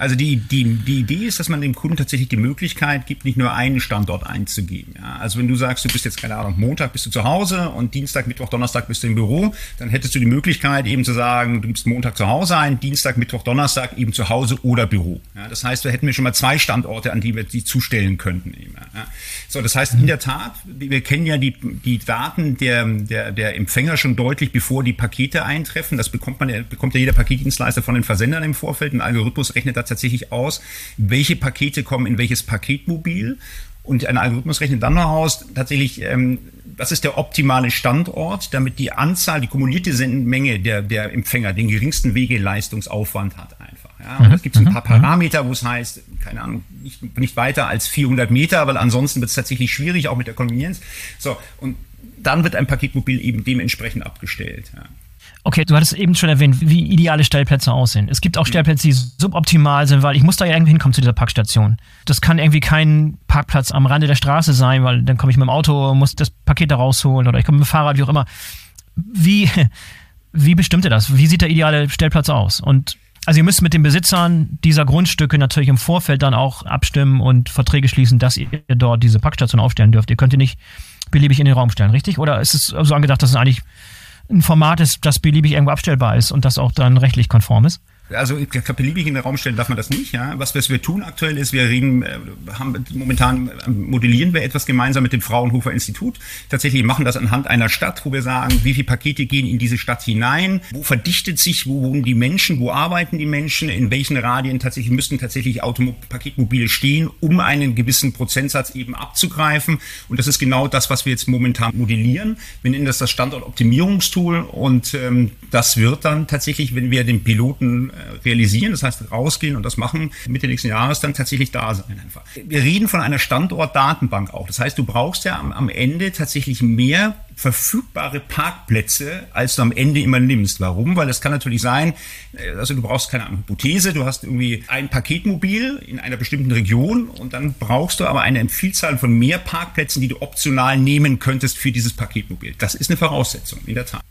Also die, die, die Idee ist, dass man dem Kunden tatsächlich die Möglichkeit gibt, nicht nur einen Standort einzugeben. Ja? Also wenn du sagst, du bist jetzt, keine Ahnung, Montag bist du zu Hause und Dienstag, Mittwoch, Donnerstag bist du im Büro, dann hättest du die Möglichkeit eben zu sagen, du gibst Montag zu Hause ein, Dienstag, Mittwoch, Donnerstag eben zu Hause oder Büro. Ja? Das heißt, wir hätten wir schon mal zwei Standorte, an die wir die zustellen könnten. Eben, ja? So, das heißt, in der Tat, wir kennen ja die, die Daten der, der, der Empfänger schon deutlich, bevor die Pakete eintreffen. Das bekommt man, bekommt ja jeder Paketdienstleister von den Versendern im Vorfeld. Ein Algorithmus rechnet da tatsächlich aus, welche Pakete kommen in welches Paketmobil. Und ein Algorithmus rechnet dann noch aus, tatsächlich, ähm, das ist der optimale Standort, damit die Anzahl, die kumulierte Menge der, der Empfänger den geringsten Wegeleistungsaufwand hat einfach. Ja, und mhm. es gibt ein paar mhm. Parameter, wo es heißt, keine Ahnung, nicht, nicht weiter als 400 Meter, weil ansonsten wird es tatsächlich schwierig, auch mit der Konvenienz. So, und dann wird ein Paketmobil eben dementsprechend abgestellt. Ja. Okay, du hattest eben schon erwähnt, wie ideale Stellplätze aussehen. Es gibt auch mhm. Stellplätze, die suboptimal sind, weil ich muss da ja irgendwie hinkommen zu dieser Parkstation. Das kann irgendwie kein Parkplatz am Rande der Straße sein, weil dann komme ich mit dem Auto, muss das Paket da rausholen oder ich komme mit dem Fahrrad, wie auch immer. Wie, wie bestimmt ihr das? Wie sieht der ideale Stellplatz aus? Und also ihr müsst mit den Besitzern dieser Grundstücke natürlich im Vorfeld dann auch abstimmen und Verträge schließen, dass ihr dort diese Packstation aufstellen dürft. Ihr könnt die nicht beliebig in den Raum stellen, richtig? Oder ist es so angedacht, dass es eigentlich ein Format ist, das beliebig irgendwo abstellbar ist und das auch dann rechtlich konform ist? Also ich glaube, beliebig in den Raum stellen darf man das nicht. Ja? Was, was wir tun aktuell ist, wir reden, äh, haben momentan äh, modellieren wir etwas gemeinsam mit dem Fraunhofer Institut. Tatsächlich machen das anhand einer Stadt, wo wir sagen, wie viele Pakete gehen in diese Stadt hinein, wo verdichtet sich, wo wohnen die Menschen, wo arbeiten die Menschen, in welchen Radien tatsächlich müssten tatsächlich Automo Paketmobile stehen, um einen gewissen Prozentsatz eben abzugreifen. Und das ist genau das, was wir jetzt momentan modellieren. Wir nennen das das Standortoptimierungstool und ähm, das wird dann tatsächlich, wenn wir den Piloten realisieren, das heißt rausgehen und das machen Mitte nächsten Jahres dann tatsächlich da sein einfach. Wir reden von einer Standortdatenbank auch. Das heißt, du brauchst ja am, am Ende tatsächlich mehr verfügbare Parkplätze, als du am Ende immer nimmst. Warum? Weil es kann natürlich sein, äh, also du brauchst keine Ahnung, Hypothese, du hast irgendwie ein Paketmobil in einer bestimmten Region und dann brauchst du aber eine Vielzahl von mehr Parkplätzen, die du optional nehmen könntest für dieses Paketmobil. Das ist eine Voraussetzung, in der Tat.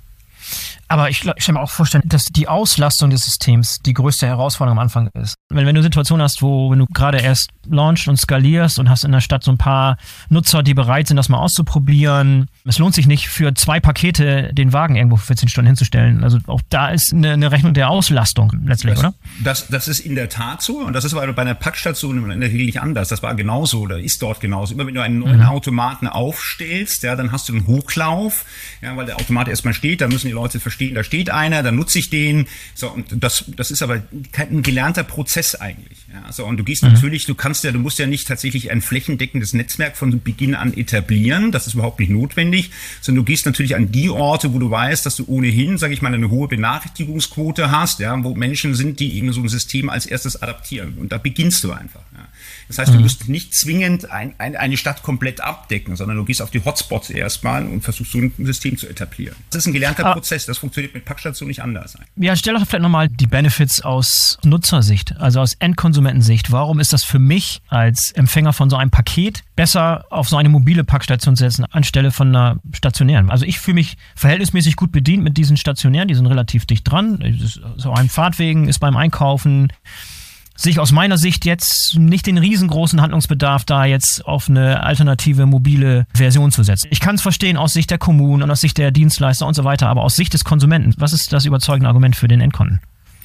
Aber ich, ich kann mir auch vorstellen, dass die Auslastung des Systems die größte Herausforderung am Anfang ist. Wenn, wenn du eine Situation hast, wo, wenn du gerade erst launchst und skalierst und hast in der Stadt so ein paar Nutzer, die bereit sind, das mal auszuprobieren, es lohnt sich nicht für zwei Pakete den Wagen irgendwo für 14 Stunden hinzustellen. Also auch da ist eine, eine Rechnung der Auslastung letztlich, das, oder? Das, das ist in der Tat so und das ist aber bei einer Packstation in der Regel nicht anders. Das war genauso oder ist dort genauso. Immer wenn du einen neuen mhm. Automaten aufstellst, ja, dann hast du einen Hochlauf, ja, weil der Automat erstmal steht, da müssen die Leute verstehen, stehen, da steht einer, dann nutze ich den. So, und das, das ist aber kein gelernter Prozess eigentlich. Ja, so, und du gehst mhm. natürlich, du kannst ja, du musst ja nicht tatsächlich ein flächendeckendes Netzwerk von Beginn an etablieren. Das ist überhaupt nicht notwendig, sondern du gehst natürlich an die Orte, wo du weißt, dass du ohnehin, sage ich mal, eine hohe Benachrichtigungsquote hast, ja, wo Menschen sind, die eben so ein System als erstes adaptieren. Und da beginnst du einfach. Ja. Das heißt, du mhm. musst nicht zwingend ein, ein, eine Stadt komplett abdecken, sondern du gehst auf die Hotspots erstmal und versuchst so ein System zu etablieren. Das ist ein gelernter ah. Prozess, das funktioniert mit Packstationen nicht anders. Ja, stell doch vielleicht nochmal die Benefits aus Nutzersicht, also aus Endkonsumentensicht. Warum ist das für mich als Empfänger von so einem Paket besser auf so eine mobile Packstation zu setzen, anstelle von einer stationären? Also ich fühle mich verhältnismäßig gut bedient mit diesen stationären, die sind relativ dicht dran. So ein Fahrtwegen ist beim Einkaufen sich aus meiner Sicht jetzt nicht den riesengroßen Handlungsbedarf, da jetzt auf eine alternative mobile Version zu setzen. Ich kann es verstehen aus Sicht der Kommunen und aus Sicht der Dienstleister und so weiter, aber aus Sicht des Konsumenten, was ist das überzeugende Argument für den Endkunden?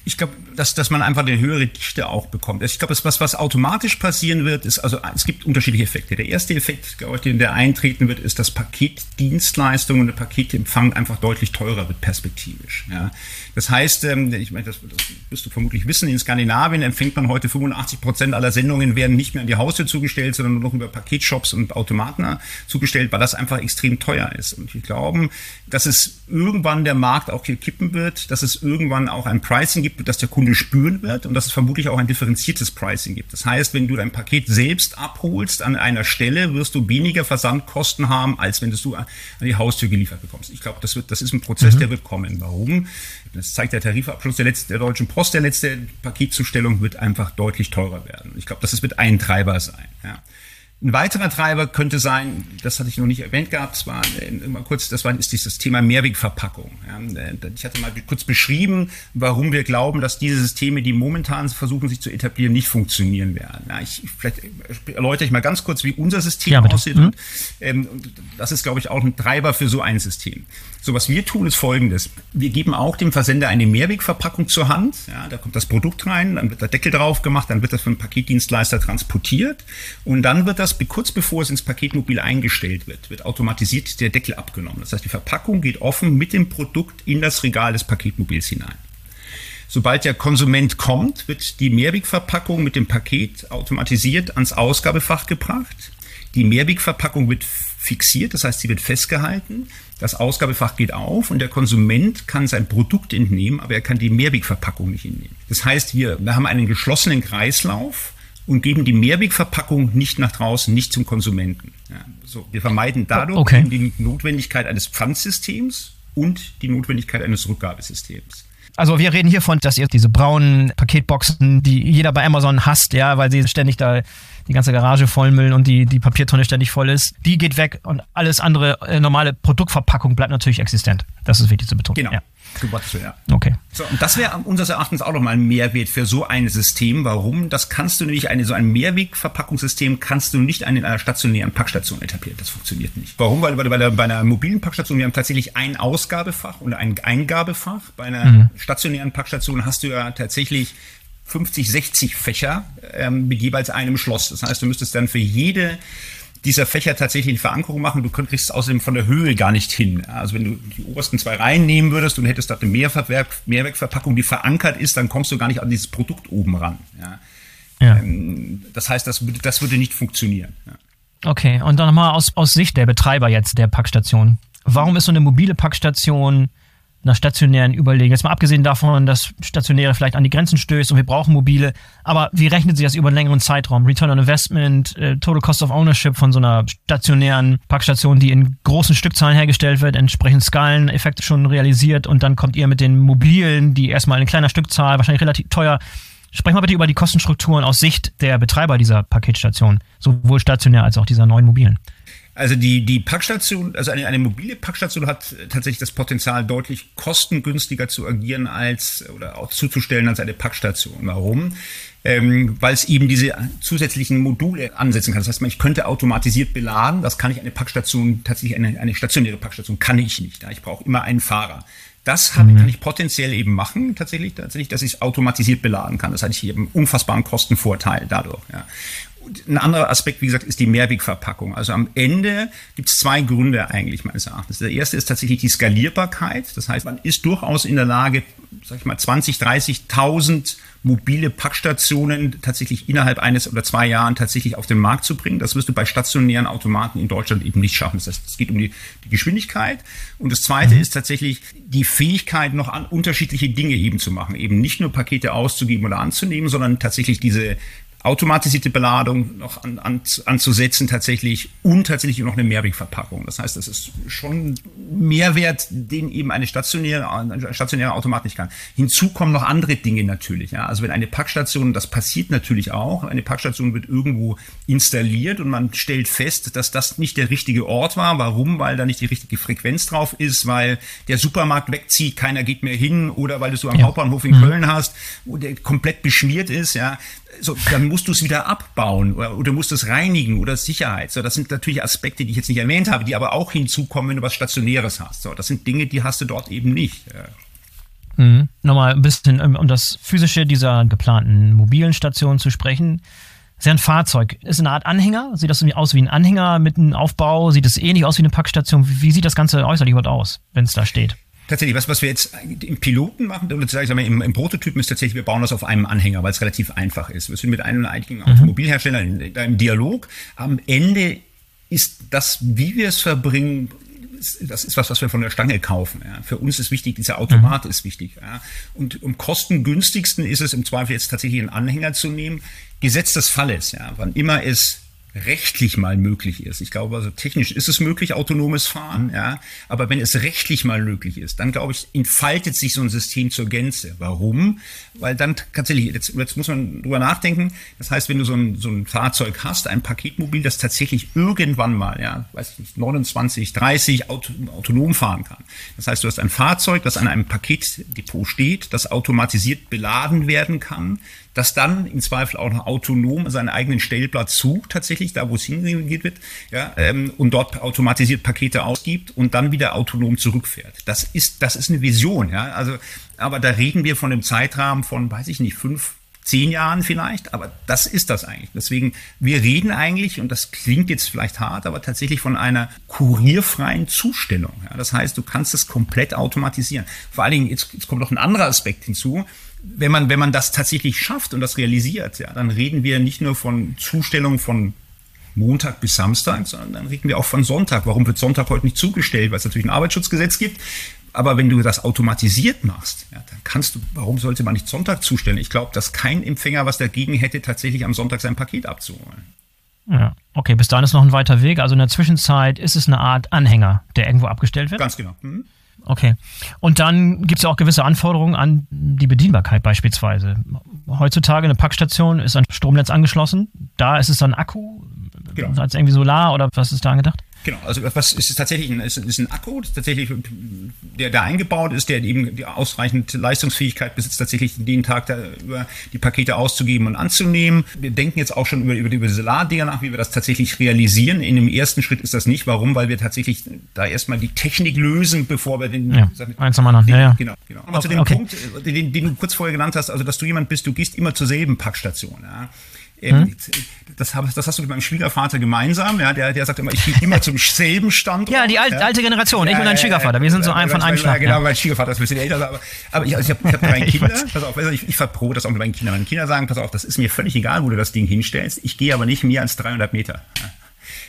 Ich glaube, dass, dass man einfach eine höhere Dichte auch bekommt. Ich glaube, was, was automatisch passieren wird, ist, also es gibt unterschiedliche Effekte. Der erste Effekt, den der eintreten wird, ist, dass Paketdienstleistungen und Paketempfang einfach deutlich teurer wird perspektivisch. Ja. Das heißt, ähm, ich meine, das, das wirst du vermutlich wissen, in Skandinavien empfängt man heute 85 Prozent aller Sendungen werden nicht mehr an die Haustür zugestellt, sondern nur noch über Paketshops und Automaten zugestellt, weil das einfach extrem teuer ist. Und ich glaube, dass es irgendwann der Markt auch hier kippen wird, dass es irgendwann auch ein Pricing gibt, das der Kunde spüren wird und dass es vermutlich auch ein differenziertes Pricing gibt. Das heißt, wenn du dein Paket selbst abholst an einer Stelle, wirst du weniger Versandkosten haben, als wenn du es an die Haustür geliefert bekommst. Ich glaube, das wird, das ist ein Prozess, mhm. der wird kommen. Warum? Das zeigt der Tarifabschluss der, letzte, der Deutschen Post, der letzte Paketzustellung wird einfach deutlich teurer werden. Ich glaube, das wird ein Treiber sein. Ja. Ein weiterer Treiber könnte sein, das hatte ich noch nicht erwähnt gehabt, es war äh, mal kurz, das war ist dieses Thema Mehrwegverpackung. Äh, ich hatte mal kurz beschrieben, warum wir glauben, dass diese Systeme, die momentan versuchen sich zu etablieren, nicht funktionieren werden. Ich, vielleicht erläutere ich mal ganz kurz, wie unser System ja, aussieht. Mhm. Und, ähm, das ist, glaube ich, auch ein Treiber für so ein System. So, was wir tun, ist Folgendes. Wir geben auch dem Versender eine Mehrwegverpackung zur Hand. Ja, da kommt das Produkt rein, dann wird der Deckel drauf gemacht, dann wird das von einem Paketdienstleister transportiert und dann wird das, kurz bevor es ins Paketmobil eingestellt wird, wird automatisiert der Deckel abgenommen. Das heißt, die Verpackung geht offen mit dem Produkt in das Regal des Paketmobils hinein. Sobald der Konsument kommt, wird die Mehrwegverpackung mit dem Paket automatisiert ans Ausgabefach gebracht. Die Mehrwegverpackung wird fixiert, das heißt, sie wird festgehalten. Das Ausgabefach geht auf und der Konsument kann sein Produkt entnehmen, aber er kann die Mehrwegverpackung nicht entnehmen. Das heißt, wir, wir haben einen geschlossenen Kreislauf und geben die Mehrwegverpackung nicht nach draußen, nicht zum Konsumenten. Ja, so, wir vermeiden dadurch okay. die Notwendigkeit eines Pfandsystems und die Notwendigkeit eines Rückgabesystems. Also wir reden hier von, dass ihr diese braunen Paketboxen, die jeder bei Amazon hasst, ja, weil sie ständig da die ganze Garage vollmüllen und die, die Papiertonne ständig voll ist, die geht weg und alles andere, äh, normale Produktverpackung bleibt natürlich existent. Das ist wichtig zu betonen. Genau. Ja. ja. Okay. So, und das wäre unseres Erachtens auch nochmal ein Mehrwert für so ein System. Warum? Das kannst du nicht, eine, so ein Mehrwegverpackungssystem kannst du nicht in einer stationären Packstation etablieren. Das funktioniert nicht. Warum? Weil bei, der, bei einer mobilen Packstation, wir haben tatsächlich ein Ausgabefach und ein Eingabefach. Bei einer mhm. stationären Packstation hast du ja tatsächlich 50, 60 Fächer ähm, mit jeweils einem Schloss. Das heißt, du müsstest dann für jede dieser Fächer tatsächlich eine Verankerung machen. Du kriegst es außerdem von der Höhe gar nicht hin. Also wenn du die obersten zwei Reihen nehmen würdest und hättest da eine Mehrwerk, Mehrwegverpackung, die verankert ist, dann kommst du gar nicht an dieses Produkt oben ran. Ja. Ja. Ähm, das heißt, das, das würde nicht funktionieren. Ja. Okay, und dann nochmal aus, aus Sicht der Betreiber jetzt der Packstation. Warum ist so eine mobile Packstation einer stationären überlegen. Jetzt mal abgesehen davon, dass stationäre vielleicht an die Grenzen stößt und wir brauchen mobile. Aber wie rechnet sich das über einen längeren Zeitraum? Return on Investment, äh, Total Cost of Ownership von so einer stationären Packstation, die in großen Stückzahlen hergestellt wird, entsprechend Skaleneffekte schon realisiert und dann kommt ihr mit den mobilen, die erstmal in kleiner Stückzahl, wahrscheinlich relativ teuer. Sprechen wir bitte über die Kostenstrukturen aus Sicht der Betreiber dieser Paketstation, sowohl stationär als auch dieser neuen mobilen. Also die, die Packstation, also eine, eine mobile Packstation hat tatsächlich das Potenzial, deutlich kostengünstiger zu agieren als oder auch zuzustellen als eine Packstation. Warum? Ähm, weil es eben diese zusätzlichen Module ansetzen kann. Das heißt, ich könnte automatisiert beladen. Das kann ich eine Packstation, tatsächlich eine, eine stationäre Packstation kann ich nicht. Ja? Ich brauche immer einen Fahrer. Das habe, mhm. kann ich potenziell eben machen, tatsächlich, tatsächlich, dass ich es automatisiert beladen kann. Das heißt, ich habe einen unfassbaren Kostenvorteil dadurch. Ja. Ein anderer Aspekt, wie gesagt, ist die Mehrwegverpackung. Also am Ende gibt es zwei Gründe eigentlich meines Erachtens. Der erste ist tatsächlich die Skalierbarkeit. Das heißt, man ist durchaus in der Lage, sag ich mal, 20, 30.000 mobile Packstationen tatsächlich innerhalb eines oder zwei Jahren tatsächlich auf den Markt zu bringen. Das wirst du bei stationären Automaten in Deutschland eben nicht schaffen. Das heißt, es geht um die, die Geschwindigkeit. Und das zweite mhm. ist tatsächlich die Fähigkeit, noch an unterschiedliche Dinge eben zu machen. Eben nicht nur Pakete auszugeben oder anzunehmen, sondern tatsächlich diese automatisierte Beladung noch an, an, anzusetzen tatsächlich und tatsächlich noch eine Mehrwegverpackung. Das heißt, das ist schon Mehrwert, den eben eine stationäre, ein stationärer Automat nicht kann. Hinzu kommen noch andere Dinge natürlich. Ja. Also wenn eine Packstation, das passiert natürlich auch, eine Packstation wird irgendwo installiert und man stellt fest, dass das nicht der richtige Ort war. Warum? Weil da nicht die richtige Frequenz drauf ist, weil der Supermarkt wegzieht, keiner geht mehr hin oder weil du so am ja. Hauptbahnhof in mhm. Köln hast, wo der komplett beschmiert ist, ja, so, dann musst du es wieder abbauen oder, oder musst es reinigen oder Sicherheit. So, das sind natürlich Aspekte, die ich jetzt nicht erwähnt habe, die aber auch hinzukommen, wenn du was Stationäres hast. So, das sind Dinge, die hast du dort eben nicht. Mhm. Nochmal ein bisschen um, um das Physische dieser geplanten mobilen Station zu sprechen. Ist ja ein Fahrzeug. Ist eine Art Anhänger? Sieht das irgendwie aus wie ein Anhänger mit einem Aufbau? Sieht es ähnlich aus wie eine Packstation? Wie, wie sieht das Ganze äußerlich überhaupt aus, wenn es da steht? Tatsächlich, was, was wir jetzt im Piloten machen, oder sagen wir, im, im Prototypen ist tatsächlich, wir bauen das auf einem Anhänger, weil es relativ einfach ist. Wir sind mit einem einigen mhm. Automobilhersteller in, in einem Dialog. Am Ende ist das, wie wir es verbringen, das ist was, was wir von der Stange kaufen. Ja. Für uns ist wichtig, dieser Automat mhm. ist wichtig. Ja. Und um kostengünstigsten ist es im Zweifel jetzt tatsächlich einen Anhänger zu nehmen. Gesetz des Falles, ja, wann immer es rechtlich mal möglich ist. Ich glaube, also technisch ist es möglich, autonomes Fahren, ja. Aber wenn es rechtlich mal möglich ist, dann glaube ich, entfaltet sich so ein System zur Gänze. Warum? Weil dann tatsächlich, jetzt, jetzt muss man drüber nachdenken. Das heißt, wenn du so ein, so ein Fahrzeug hast, ein Paketmobil, das tatsächlich irgendwann mal, ja, weiß ich nicht, 29, 30 auto, autonom fahren kann. Das heißt, du hast ein Fahrzeug, das an einem Paketdepot steht, das automatisiert beladen werden kann, das dann im Zweifel auch noch autonom seinen eigenen Stellplatz sucht, tatsächlich da, wo es hingeht wird, ja, ähm, und dort automatisiert Pakete ausgibt und dann wieder autonom zurückfährt. Das ist, das ist eine Vision, ja. Also, aber da reden wir von einem Zeitrahmen von, weiß ich nicht, fünf, zehn Jahren vielleicht, aber das ist das eigentlich. Deswegen, wir reden eigentlich, und das klingt jetzt vielleicht hart, aber tatsächlich von einer kurierfreien Zustellung. Ja, das heißt, du kannst es komplett automatisieren. Vor allen Dingen, jetzt, jetzt kommt noch ein anderer Aspekt hinzu wenn man, wenn man das tatsächlich schafft und das realisiert, ja, dann reden wir nicht nur von Zustellung von Montag bis Samstag, sondern dann reden wir auch von Sonntag. Warum wird Sonntag heute nicht zugestellt? Weil es natürlich ein Arbeitsschutzgesetz gibt. Aber wenn du das automatisiert machst, ja, dann kannst du, warum sollte man nicht Sonntag zustellen? Ich glaube, dass kein Empfänger was dagegen hätte, tatsächlich am Sonntag sein Paket abzuholen. Ja, okay, bis dahin ist noch ein weiter Weg. Also in der Zwischenzeit ist es eine Art Anhänger, der irgendwo abgestellt wird? Ganz genau. Mhm. Okay. Und dann gibt es ja auch gewisse Anforderungen an die Bedienbarkeit beispielsweise. Heutzutage eine Packstation ist an Stromnetz angeschlossen. Da ist es dann Akku, genau. als irgendwie Solar oder was ist da angedacht? Genau, also was ist tatsächlich ein, ist, ist ein Akku, tatsächlich, der da eingebaut ist, der eben die ausreichend Leistungsfähigkeit besitzt, tatsächlich den Tag da über die Pakete auszugeben und anzunehmen. Wir denken jetzt auch schon über, über, über Solardinger nach, wie wir das tatsächlich realisieren. In dem ersten Schritt ist das nicht. Warum? Weil wir tatsächlich da erstmal die Technik lösen, bevor wir den, ja, eins am anderen. Ja, ja. Genau, genau. Aber okay, zu dem. Punkt, den, den du kurz vorher genannt hast, also dass du jemand bist, du gehst immer zur selben Packstation. Ja. Hm? Das, hab, das, hast du mit meinem Schwiegervater gemeinsam. Ja, der, der sagt immer, ich gehe immer zum selben Standort. Ja, die alte, ja. alte Generation. Ich ja, und dein Schwiegervater. Wir sind so ein von einem Schlag. Genau, mein Schwiegervater ist ein bisschen älter. Aber, aber ich, also ich habe hab drei Kinder. pass auf, ich, ich verprobe das auch mit meinen Kindern. Meine Kinder sagen, pass auf, das ist mir völlig egal, wo du das Ding hinstellst. Ich gehe aber nicht mehr als 300 Meter. Ja.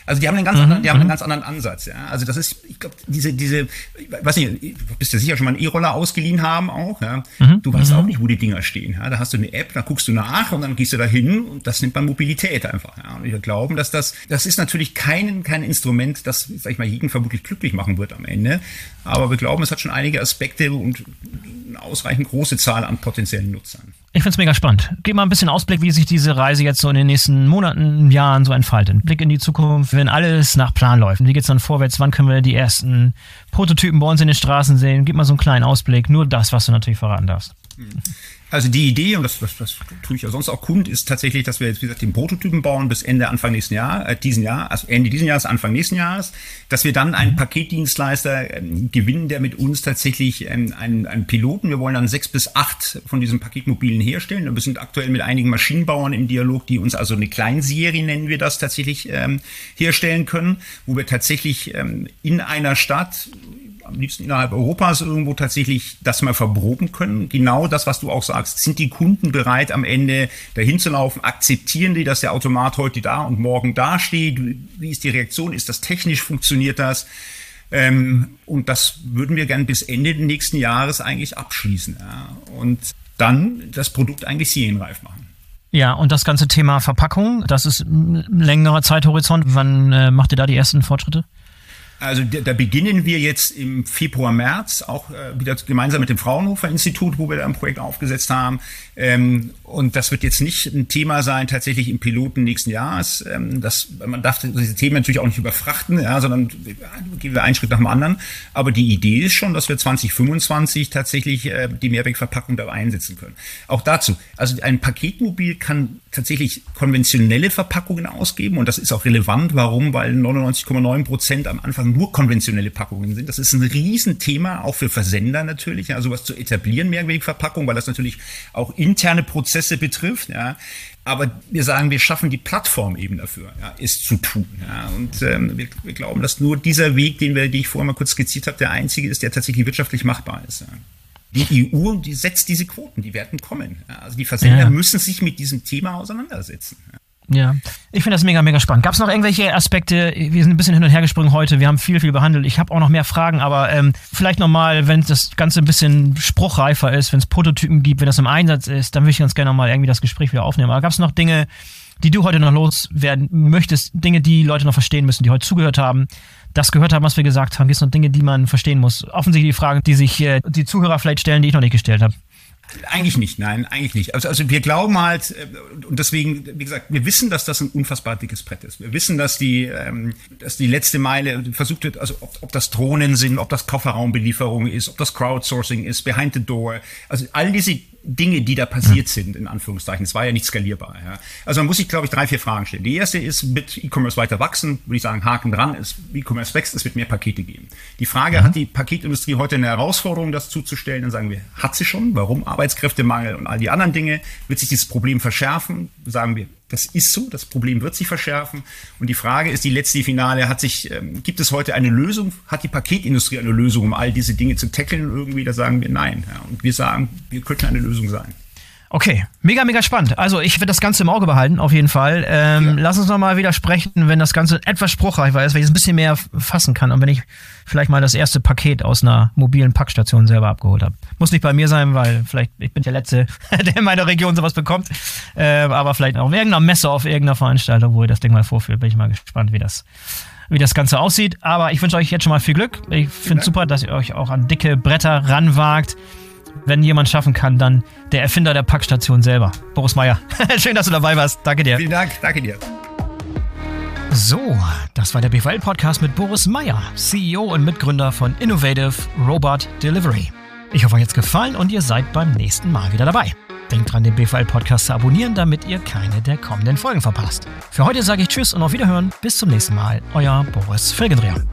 Also die haben einen ganz, mhm, anderen, die haben einen mhm. ganz anderen Ansatz. Ja? Also das ist, ich glaube, diese, diese, ich weiß nicht, bist du sicher schon mal einen E-Roller ausgeliehen haben auch. Ja? Mhm, du weißt mhm. auch nicht, wo die Dinger stehen. Ja? Da hast du eine App, da guckst du nach und dann gehst du da hin und das nimmt man Mobilität einfach. Ja? Und wir glauben, dass das, das ist natürlich kein, kein Instrument, das, sag ich mal, jeden vermutlich glücklich machen wird am Ende. Aber wir glauben, es hat schon einige Aspekte und eine ausreichend große Zahl an potenziellen Nutzern. Ich finde es mega spannend. Gib mal ein bisschen Ausblick, wie sich diese Reise jetzt so in den nächsten Monaten, Jahren so entfaltet. Blick in die Zukunft, wenn alles nach Plan läuft. Wie geht's dann vorwärts? Wann können wir die ersten Prototypen bei uns in den Straßen sehen? Gib mal so einen kleinen Ausblick. Nur das, was du natürlich verraten darfst. Also die Idee, und das, das, das tue ich ja sonst auch kund, ist tatsächlich, dass wir jetzt, wie gesagt, den Prototypen bauen bis Ende, Anfang nächsten Jahr, äh, diesen Jahr, also Ende diesen Jahres, Anfang nächsten Jahres, dass wir dann einen mhm. Paketdienstleister ähm, gewinnen, der mit uns tatsächlich ähm, einen, einen Piloten, wir wollen dann sechs bis acht von diesen Paketmobilen herstellen. Und wir sind aktuell mit einigen Maschinenbauern im Dialog, die uns also eine Kleinserie, nennen wir das, tatsächlich ähm, herstellen können, wo wir tatsächlich ähm, in einer Stadt am liebsten innerhalb Europas irgendwo tatsächlich das mal verproben können. Genau das, was du auch sagst. Sind die Kunden bereit, am Ende dahin zu laufen? Akzeptieren die, dass der Automat heute da und morgen da steht? Wie ist die Reaktion? Ist das technisch? Funktioniert das? Ähm, und das würden wir gern bis Ende nächsten Jahres eigentlich abschließen. Ja. Und dann das Produkt eigentlich serienreif machen. Ja, und das ganze Thema Verpackung, das ist ein längerer Zeithorizont. Wann äh, macht ihr da die ersten Fortschritte? Also da beginnen wir jetzt im Februar, März, auch äh, wieder gemeinsam mit dem Fraunhofer Institut, wo wir da ein Projekt aufgesetzt haben. Ähm, und das wird jetzt nicht ein Thema sein, tatsächlich im Piloten nächsten Jahres. Ähm, das, man darf diese Themen natürlich auch nicht überfrachten, ja, sondern gehen wir einen Schritt nach dem anderen. Aber die Idee ist schon, dass wir 2025 tatsächlich äh, die Mehrwegverpackung da einsetzen können. Auch dazu, also ein Paketmobil kann tatsächlich konventionelle Verpackungen ausgeben und das ist auch relevant. Warum? Weil 99,9 Prozent am Anfang nur konventionelle Packungen sind. Das ist ein Riesenthema, auch für Versender natürlich, ja, sowas zu etablieren, Mehrwegverpackung, weil das natürlich auch interne Prozesse betrifft. Ja. Aber wir sagen, wir schaffen die Plattform eben dafür, ja, ist zu tun. Ja. Und ähm, wir, wir glauben, dass nur dieser Weg, den wir, den ich vorher mal kurz skizziert habe, der einzige ist, der tatsächlich wirtschaftlich machbar ist. Ja. Die EU, die setzt diese Quoten, die werden kommen. Also die Versender ja. müssen sich mit diesem Thema auseinandersetzen. Ja. Ja, ich finde das mega, mega spannend. Gab es noch irgendwelche Aspekte? Wir sind ein bisschen hin und her gesprungen heute. Wir haben viel, viel behandelt. Ich habe auch noch mehr Fragen, aber ähm, vielleicht nochmal, wenn das Ganze ein bisschen spruchreifer ist, wenn es Prototypen gibt, wenn das im Einsatz ist, dann würde ich ganz gerne nochmal irgendwie das Gespräch wieder aufnehmen. Aber gab es noch Dinge, die du heute noch loswerden möchtest, Dinge, die Leute noch verstehen müssen, die heute zugehört haben, das gehört haben, was wir gesagt haben? Gibt es noch Dinge, die man verstehen muss? Offensichtlich die Fragen, die sich äh, die Zuhörer vielleicht stellen, die ich noch nicht gestellt habe. Eigentlich nicht, nein, eigentlich nicht. Also, also wir glauben halt, äh, und deswegen, wie gesagt, wir wissen, dass das ein unfassbar dickes Brett ist. Wir wissen, dass die, ähm, dass die letzte Meile versucht wird, also ob, ob das Drohnen sind, ob das Kofferraumbelieferung ist, ob das Crowdsourcing ist, behind the door. Also all diese Dinge, die da passiert sind, in Anführungszeichen. Es war ja nicht skalierbar. Ja. Also man muss sich, glaube ich, drei, vier Fragen stellen. Die erste ist, wird E-Commerce weiter wachsen? Würde ich sagen, Haken dran. E-Commerce wächst, es wird mehr Pakete geben. Die Frage, mhm. hat die Paketindustrie heute eine Herausforderung, das zuzustellen? Dann sagen wir, hat sie schon. Warum? Arbeitskräftemangel und all die anderen Dinge. Wird sich dieses Problem verschärfen? Sagen wir, das ist so, das Problem wird sich verschärfen. Und die Frage ist, die letzte Finale, hat sich, ähm, gibt es heute eine Lösung? Hat die Paketindustrie eine Lösung, um all diese Dinge zu tackeln irgendwie? Da sagen wir nein. Ja. Und wir sagen, wir könnten eine Lösung sein. Okay, mega, mega spannend. Also ich werde das Ganze im Auge behalten, auf jeden Fall. Ähm, ja. Lass uns nochmal wieder sprechen, wenn das Ganze etwas spruchreifer ist, weil ich es ein bisschen mehr fassen kann und wenn ich vielleicht mal das erste Paket aus einer mobilen Packstation selber abgeholt habe. Muss nicht bei mir sein, weil vielleicht ich bin der Letzte, der in meiner Region sowas bekommt. Äh, aber vielleicht auf irgendeiner Messe, auf irgendeiner Veranstaltung, wo ihr das Ding mal vorführt. Bin ich mal gespannt, wie das wie das Ganze aussieht. Aber ich wünsche euch jetzt schon mal viel Glück. Ich finde es super, dass ihr euch auch an dicke Bretter ranwagt wenn jemand schaffen kann, dann der Erfinder der Packstation selber. Boris Meyer. Schön, dass du dabei warst. Danke dir. Vielen Dank. Danke dir. So, das war der BVL-Podcast mit Boris Meyer, CEO und Mitgründer von Innovative Robot Delivery. Ich hoffe, euch hat's gefallen und ihr seid beim nächsten Mal wieder dabei. Denkt dran, den BVL-Podcast zu abonnieren, damit ihr keine der kommenden Folgen verpasst. Für heute sage ich Tschüss und auf Wiederhören. Bis zum nächsten Mal. Euer Boris Felgendreher.